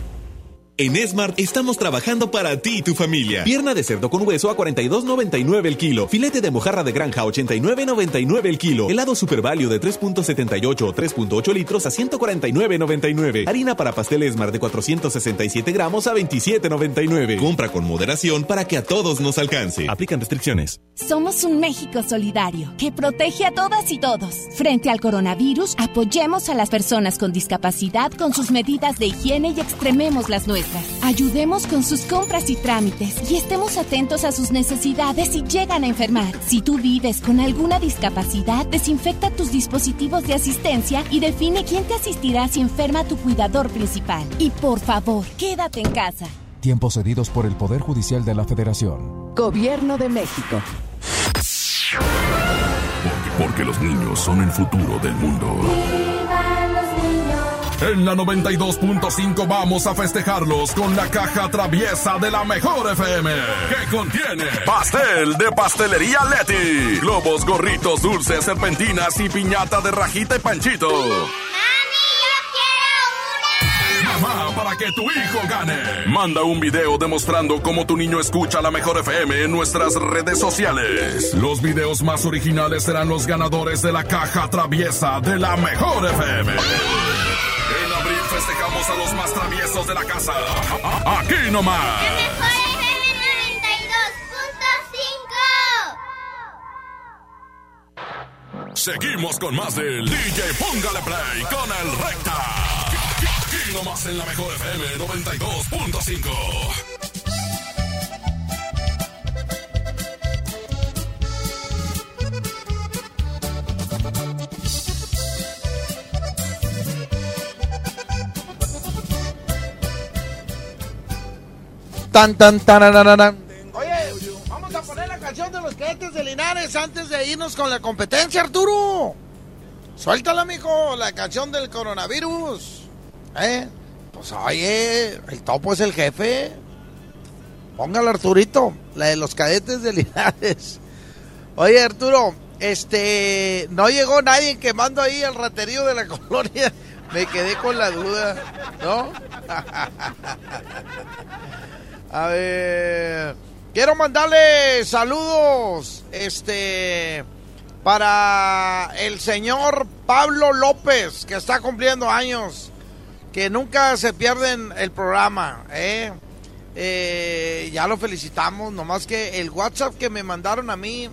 [SPEAKER 32] En Smart estamos trabajando para ti y tu familia. Pierna de cerdo con hueso a 42.99 el kilo. Filete de mojarra de granja a 89.99 el kilo. Helado Super Value de 3.78 o 3.8 litros a 149.99. Harina para pastel Smart de 467 gramos a 27.99. Compra con moderación para que a todos nos alcance. Aplican restricciones.
[SPEAKER 31] Somos un México solidario que protege a todas y todos. Frente al coronavirus, apoyemos a las personas con discapacidad con sus medidas de higiene y extrememos las nuestras. Ayudemos con sus compras y trámites y estemos atentos a sus necesidades si llegan a enfermar. Si tú vives con alguna discapacidad, desinfecta tus dispositivos de asistencia y define quién te asistirá si enferma tu cuidador principal. Y por favor, quédate en casa.
[SPEAKER 60] Tiempos cedidos por el Poder Judicial de la Federación.
[SPEAKER 31] Gobierno de México.
[SPEAKER 2] Porque, porque los niños son el futuro del mundo. En la 92.5 vamos a festejarlos con la caja traviesa de la mejor FM. Que contiene pastel de pastelería Leti, globos, gorritos, dulces, serpentinas y piñata de rajita y panchito. Mamá, para que tu hijo gane. Manda un video demostrando cómo tu niño escucha la mejor FM en nuestras redes sociales. Los videos más originales serán los ganadores de la caja traviesa de la mejor FM. Festejamos a los más traviesos de la casa. Aquí nomás. Seguimos con más del DJ Póngale Play con el Recta. Aquí nomás en la mejor FM 92.5.
[SPEAKER 5] Tan, tan, tan, Oye, vamos a poner la canción de los cadetes de Linares antes de irnos con la competencia, Arturo. Suéltala, mijo, la canción del coronavirus. ¿Eh? Pues oye, el topo es el jefe. Póngala, Arturito, la de los cadetes de Linares. Oye, Arturo, este, no llegó nadie quemando ahí el raterío de la colonia. Me quedé con la duda, ¿no? A ver, quiero mandarle saludos, este, para el señor Pablo López, que está cumpliendo años, que nunca se pierden el programa, ¿eh? Eh, ya lo felicitamos, nomás que el WhatsApp que me mandaron a mí,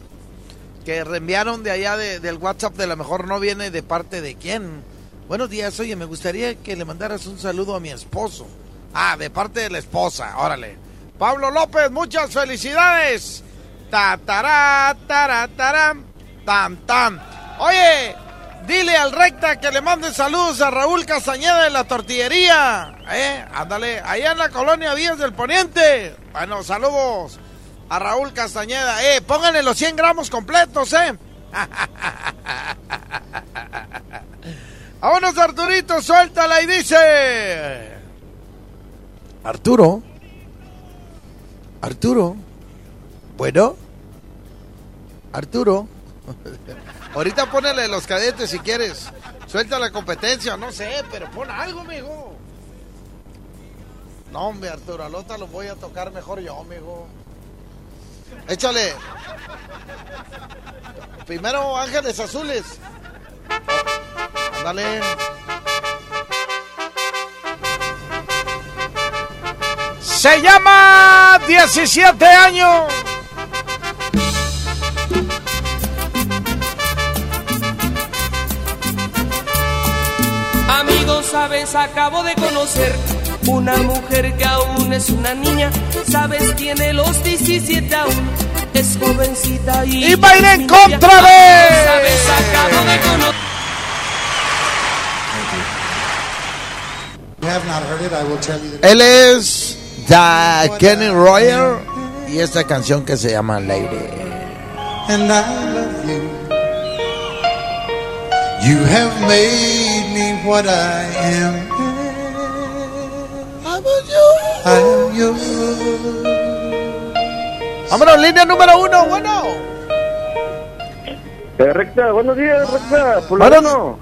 [SPEAKER 5] que reenviaron de allá de- del WhatsApp de la mejor no viene de parte de quién. Buenos días, oye, me gustaría que le mandaras un saludo a mi esposo. Ah, de parte de la esposa, órale. Pablo López, muchas felicidades. Ta, tará, tará, tam, tam. Oye, dile al recta que le mande saludos a Raúl Castañeda de la tortillería. Eh, ándale, allá en la colonia Vías del Poniente. Bueno, saludos a Raúl Castañeda. Eh, pónganle los 100 gramos completos, eh. Vámonos, Arturito, suéltala y dice. Arturo. Arturo. Bueno. Arturo. Ahorita ponele los cadetes si quieres. Suelta la competencia, no sé, pero pon algo, amigo. No, hombre, Arturo, al otro lo voy a tocar mejor yo, amigo. Échale. Primero Ángeles Azules. Ándale. Se llama 17 años.
[SPEAKER 65] Amigos, sabes, acabo de conocer una mujer que aún es una niña. Sabes, tiene los 17 aún. Es jovencita y.
[SPEAKER 5] Y va a ir en contra de-
[SPEAKER 65] sabes, acabo de conocer.
[SPEAKER 54] you have not heard it, I will tell you that.
[SPEAKER 5] Él es Da Kenny Royer y esta canción que se llama Lady.
[SPEAKER 54] And I love you. You have made me what I am. I am yours.
[SPEAKER 5] Vámonos, línea número uno, bueno.
[SPEAKER 55] Eh, recta, buenos días, recta. Por la uno.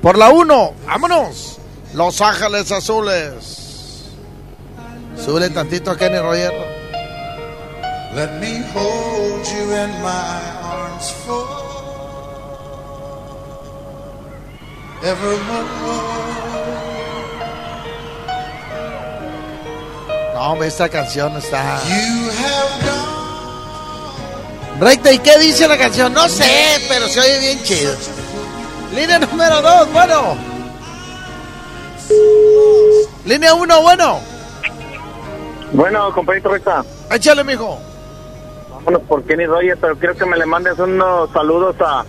[SPEAKER 5] Por la uno, vámonos. Los Ángeles Azules. Sube tantito a Kenny Royer.
[SPEAKER 54] Let me hold you in my arms forevermore.
[SPEAKER 5] No, hombre, esta canción está. Recta, ¿y qué dice la canción? No sé, pero se oye bien chido. Línea número dos, bueno. Línea uno, bueno.
[SPEAKER 55] Bueno, compañito recta.
[SPEAKER 5] Échale, mijo.
[SPEAKER 55] Vámonos por Kenny Rogers, pero quiero que me le mandes unos saludos a,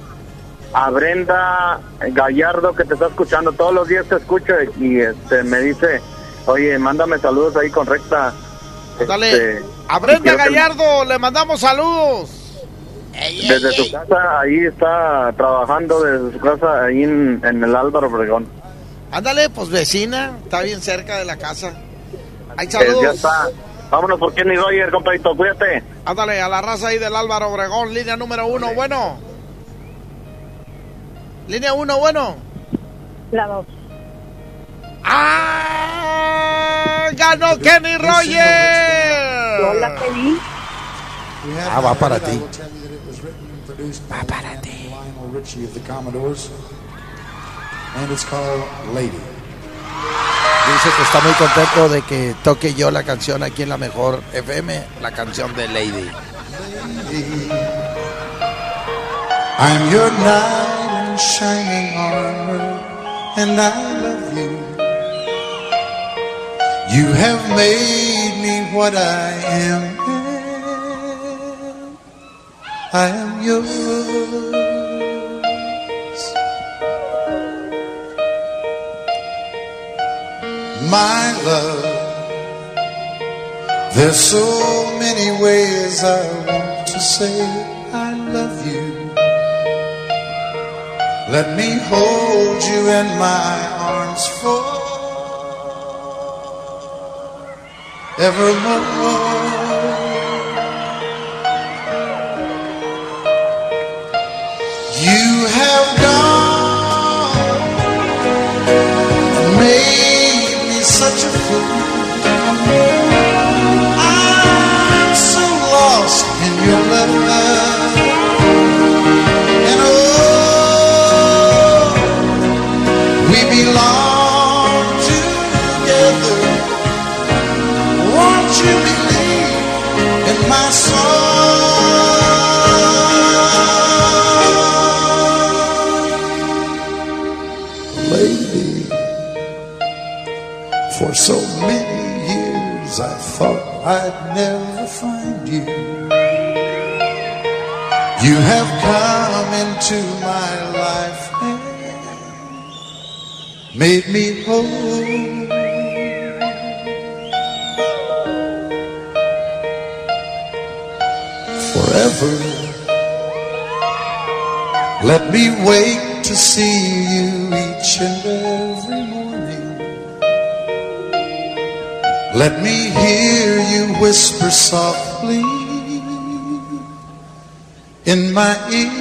[SPEAKER 55] a Brenda Gallardo que te está escuchando. Todos los días te escucho y este me dice, oye, mándame saludos ahí con recta.
[SPEAKER 5] Dale.
[SPEAKER 55] Este,
[SPEAKER 66] A Brenda
[SPEAKER 55] que-
[SPEAKER 66] Gallardo le mandamos saludos.
[SPEAKER 55] Desde su casa, ahí está trabajando desde su casa, ahí en, en el Álvaro Obregón.
[SPEAKER 66] Ándale, pues vecina, está bien cerca de la casa. Hay
[SPEAKER 55] Eh,
[SPEAKER 66] saludos.
[SPEAKER 55] ya está. Vámonos por Kenny Roger, compadrito, cuídate.
[SPEAKER 66] Ándale, a la raza ahí del Álvaro Obregón, línea número uno, bueno. Línea uno, bueno.
[SPEAKER 67] La dos.
[SPEAKER 66] ¡Ah! ¡Ganó Kenny Roger!
[SPEAKER 67] Yo la pedí.
[SPEAKER 66] Ah, va para ti.
[SPEAKER 54] Va para ti. And it's called Lady.
[SPEAKER 66] Dice que está muy contento de que toque yo la canción aquí en la mejor FM, la canción de Lady.
[SPEAKER 54] I'm your knight in shining armor, and I love you. You have made me what I am. I am yours. My love, there's so many ways I want to say I love you. Let me hold you in my arms forevermore. You have in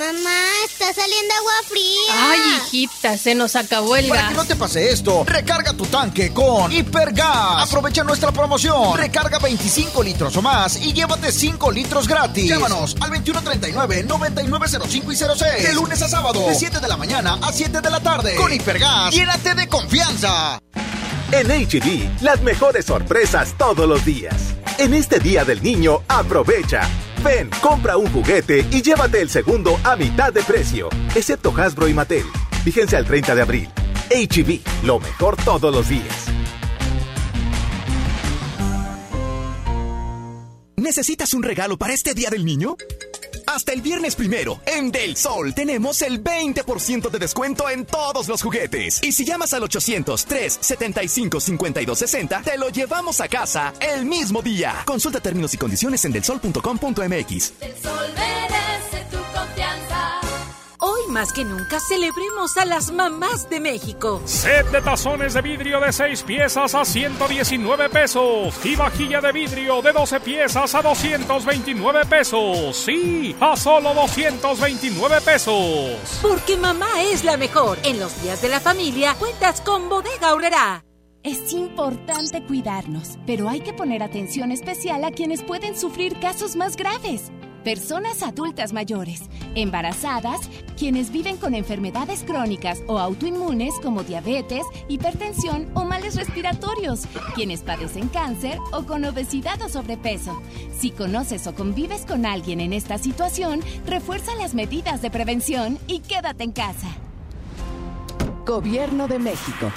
[SPEAKER 68] Mamá, está saliendo agua fría.
[SPEAKER 7] Ay, hijita, se nos acabó el
[SPEAKER 35] Para
[SPEAKER 7] gas.
[SPEAKER 35] que no te pase esto, recarga tu tanque con Hipergas. Aprovecha nuestra promoción. Recarga 25 litros o más y llévate 5 litros gratis. Llámanos al 2139-9905 y 06. De lunes a sábado, de 7 de la mañana a 7 de la tarde. Con Hipergas, llénate de confianza.
[SPEAKER 69] En HB, las mejores sorpresas todos los días. En este Día del Niño, aprovecha. Ven, compra un juguete y llévate el segundo a mitad de precio, excepto Hasbro y Mattel. Fíjense al 30 de abril. HB, lo mejor todos los días.
[SPEAKER 70] ¿Necesitas un regalo para este Día del Niño? Hasta el viernes primero, en Del Sol tenemos el 20% de descuento en todos los juguetes. Y si llamas al 800-375-5260, te lo llevamos a casa el mismo día. Consulta términos y condiciones en delsol.com.mx.
[SPEAKER 26] El sol merece tu confianza. Hoy más que nunca celebremos a las mamás de México.
[SPEAKER 43] Set de tazones de vidrio de 6 piezas a 119 pesos y vajilla de vidrio de 12 piezas a 229 pesos. Sí, a solo 229 pesos.
[SPEAKER 26] Porque mamá es la mejor. En los días de la familia cuentas con Bodega Aurrera.
[SPEAKER 31] Es importante cuidarnos, pero hay que poner atención especial a quienes pueden sufrir casos más graves. Personas adultas mayores, embarazadas, quienes viven con enfermedades crónicas o autoinmunes como diabetes, hipertensión o males respiratorios, quienes padecen cáncer o con obesidad o sobrepeso. Si conoces o convives con alguien en esta situación, refuerza las medidas de prevención y quédate en casa.
[SPEAKER 71] Gobierno de México.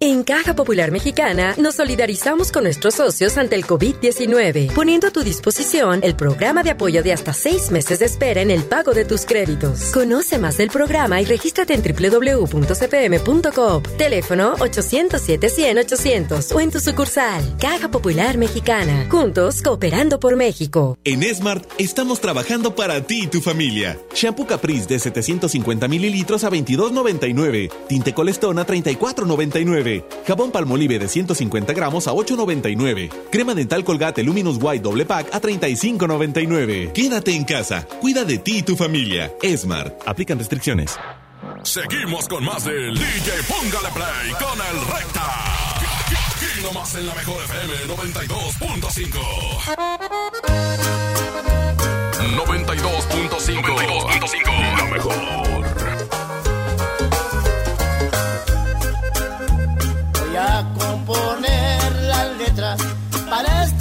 [SPEAKER 62] En Caja Popular Mexicana nos solidarizamos con nuestros socios ante el COVID-19, poniendo a tu disposición el programa de apoyo de hasta seis meses de espera en el pago de tus créditos. Conoce más del programa y regístrate en www.cpm.com. Teléfono 807-100-800 o en tu sucursal. Caja Popular Mexicana. Juntos, cooperando por México.
[SPEAKER 32] En Smart estamos trabajando para ti y tu familia. Shampoo Caprice de 750 mililitros a 22.99. Tinte Colestón a 34.99. Jabón Palmolive de 150 gramos a 8.99. Crema dental Colgate Luminous White doble pack a 35.99. Quédate en casa. Cuida de ti y tu familia. Smart. Aplican restricciones.
[SPEAKER 2] Seguimos con más del DJ Póngale Play con el Recta. Aquí nomás en la mejor FM 92.5. 92.5. 92.5. La mejor.
[SPEAKER 72] Componer las letras para este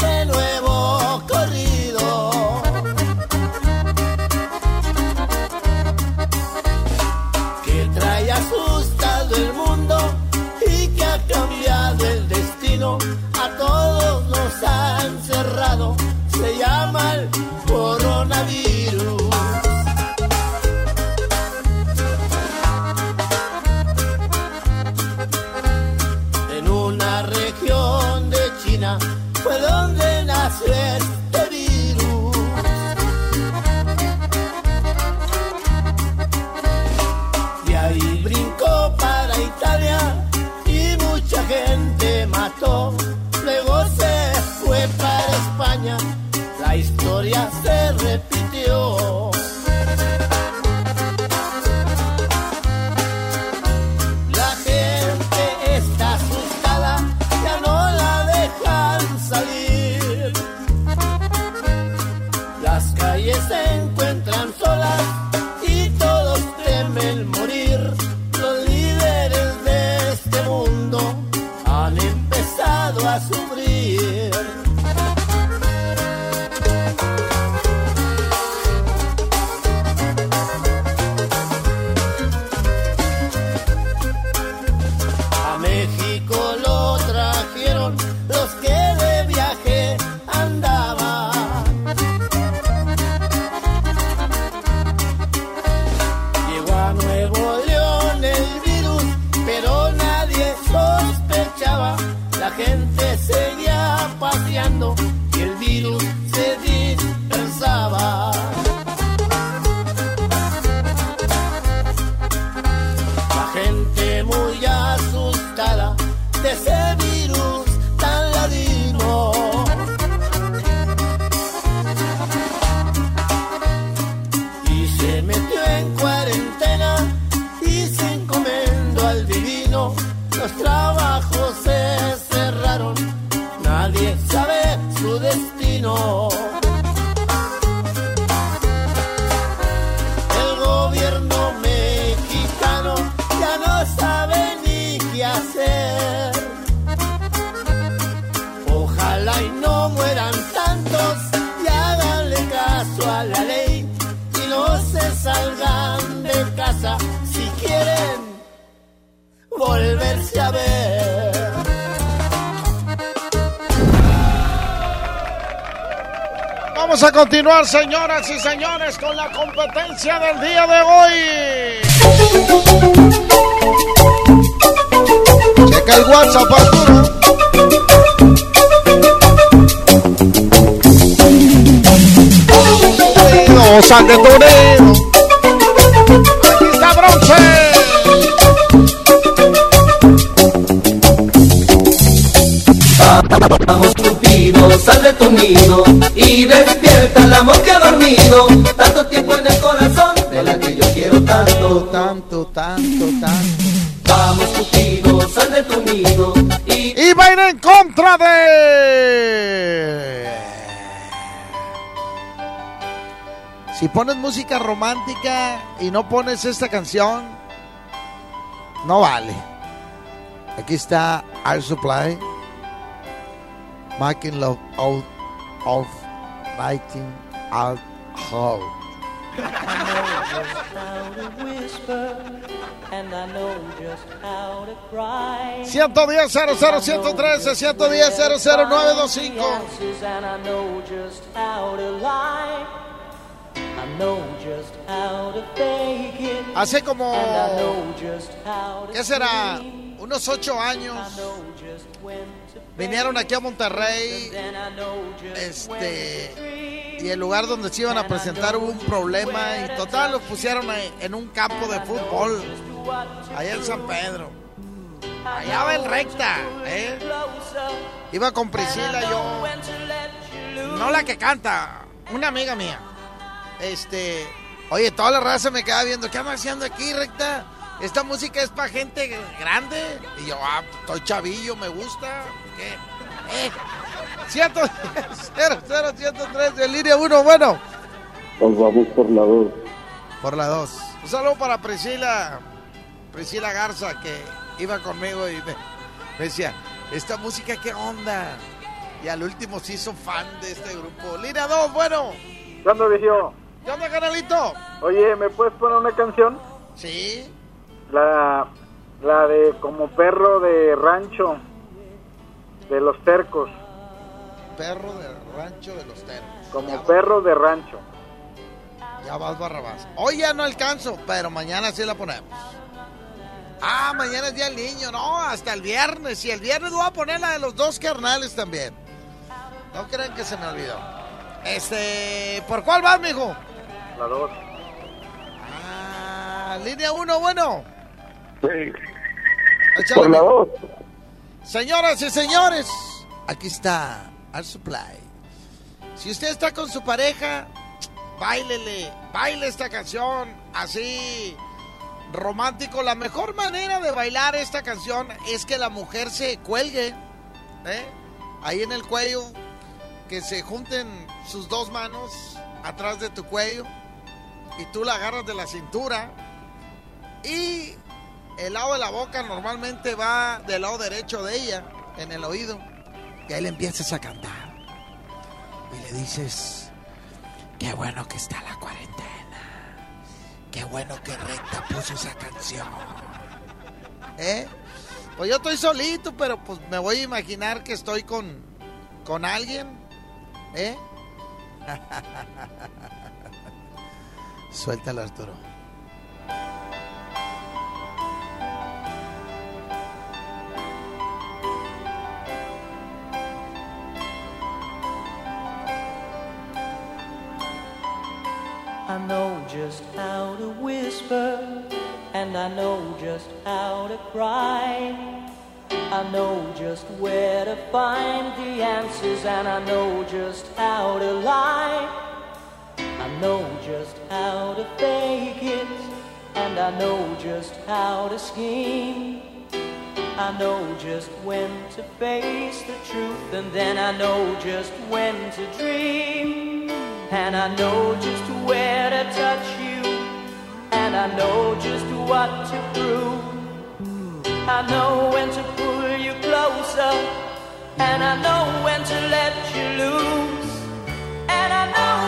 [SPEAKER 5] señoras y señores, con la competencia del día de hoy. Checa el WhatsApp, Arturo. Toreo, pones música romántica y no pones esta canción, no vale. Aquí está Air Supply. Making Love Out of Lighting Out Hall.
[SPEAKER 73] And I know just how to cry.
[SPEAKER 5] 110 00 113 110 00925 Hace como, ¿qué será? Unos ocho años. Vinieron aquí a Monterrey. Este. Y el lugar donde se iban a presentar hubo un problema. Y total, los pusieron en un campo de fútbol. Allá en San Pedro. Allá va el recta. ¿eh? Iba con Priscila, yo. No la que canta. Una amiga mía. Este. Oye, toda la raza me queda viendo. ¿Qué haciendo aquí, recta? Esta música es para gente grande. Y yo, ah, estoy chavillo, me gusta. ¿Qué? Eh. 110, 00, 103 en línea 1, bueno.
[SPEAKER 55] Nos vamos por la dos.
[SPEAKER 5] Por la 2. Un saludo para Priscila, Priscila Garza, que iba conmigo y me, me decía, esta música, ¿qué onda? Y al último se hizo fan de este grupo. Línea 2, bueno.
[SPEAKER 9] ¿Qué onda, viejo?
[SPEAKER 5] ¿Qué onda, canalito?
[SPEAKER 9] Oye, ¿me puedes poner una canción?
[SPEAKER 5] Sí.
[SPEAKER 9] La, la de Como perro de rancho, de los tercos.
[SPEAKER 5] Perro del rancho de los ternos.
[SPEAKER 9] Como perro de rancho.
[SPEAKER 5] Ya vas, Barrabás. Hoy ya no alcanzo, pero mañana sí la ponemos. Ah, mañana es día del niño. No, hasta el viernes. Y el viernes voy a poner la de los dos carnales también. No crean que se me olvidó. Este, ¿por cuál vas, mijo?
[SPEAKER 9] La.
[SPEAKER 5] Ah, línea uno, bueno.
[SPEAKER 55] Sí.
[SPEAKER 5] Échale,
[SPEAKER 55] Por la
[SPEAKER 5] mijo.
[SPEAKER 55] dos.
[SPEAKER 5] Señoras y señores, aquí está Al Supply. Si usted está con su pareja, bailele, baile esta canción así romántico. La mejor manera de bailar esta canción es que la mujer se cuelgue, ¿eh? ahí en el cuello, que se junten sus dos manos atrás de tu cuello y tú la agarras de la cintura y el lado de la boca normalmente va del lado derecho de ella, en el oído. Y ahí le empiezas a cantar. Y le dices, qué bueno que está la cuarentena. Qué bueno que Recta puso esa canción. ¿Eh? Pues yo estoy solito, pero pues me voy a imaginar que estoy con, con alguien. ¿Eh? Arturo.
[SPEAKER 73] I know just how to whisper, and I know just how to cry. I know just where to find the answers, and I know just how to lie. I know just how to fake it, and I know just how to scheme. I know just when to face the truth, and then I know just when to dream. And I know just where to touch you, and I know just what to prove. I know when to pull you closer, and I know when to let you loose. And I know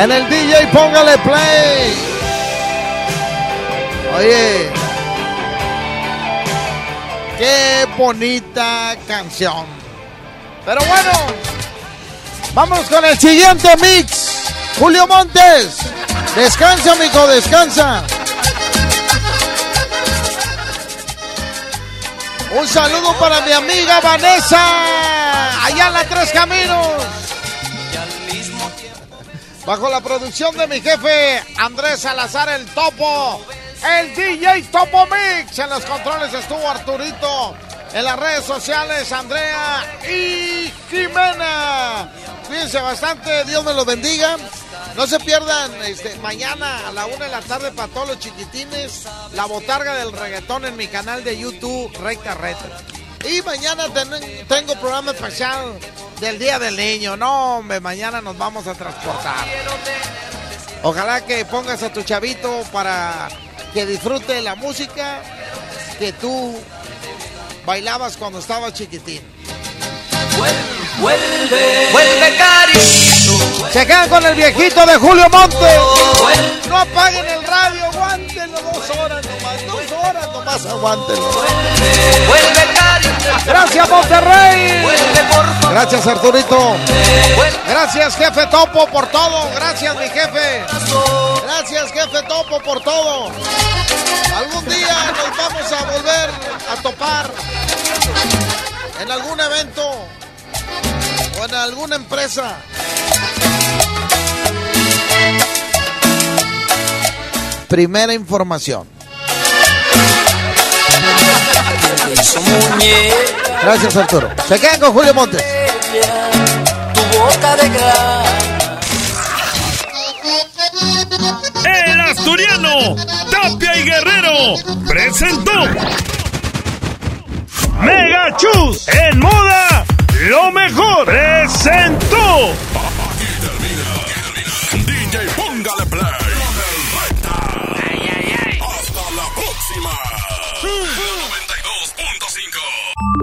[SPEAKER 5] En el DJ póngale play. Oye. Qué bonita canción. Pero bueno. Vámonos con el siguiente mix. Julio Montes. Descansa, mijo, descansa. Un saludo para mi amiga Vanessa. Allá en la Tres Caminos. Bajo la producción de mi jefe Andrés Salazar el Topo. El DJ Topo Mix. En los controles estuvo Arturito. En las redes sociales Andrea y Jimena. Cuídense bastante. Dios me los bendiga. No se pierdan este, mañana a la una de la tarde para todos los chiquitines. La botarga del reggaetón en mi canal de YouTube, Recta. Y mañana ten- tengo programa especial del Día del Niño. No, hombre, mañana nos vamos a transportar. Ojalá que pongas a tu chavito para que disfrute la música que tú bailabas cuando estabas chiquitín.
[SPEAKER 73] Vuelve, vuelve cariño.
[SPEAKER 5] Se quedan con el viejito de Julio Montes. No apaguen el radio, aguántenlo dos horas nomás, dos horas nomás, aguántenlo.
[SPEAKER 73] Vuelve cariño.
[SPEAKER 5] Gracias Monterrey. Gracias Arturito. Gracias jefe Topo por todo. Gracias mi jefe. Gracias jefe Topo por todo. Algún día nos vamos a volver a topar en algún evento o en alguna empresa. Primera información. Gracias Arturo. Se quedan con Julio Montes.
[SPEAKER 3] El asturiano Tapia y Guerrero presentó Mega Chus en moda lo mejor presentó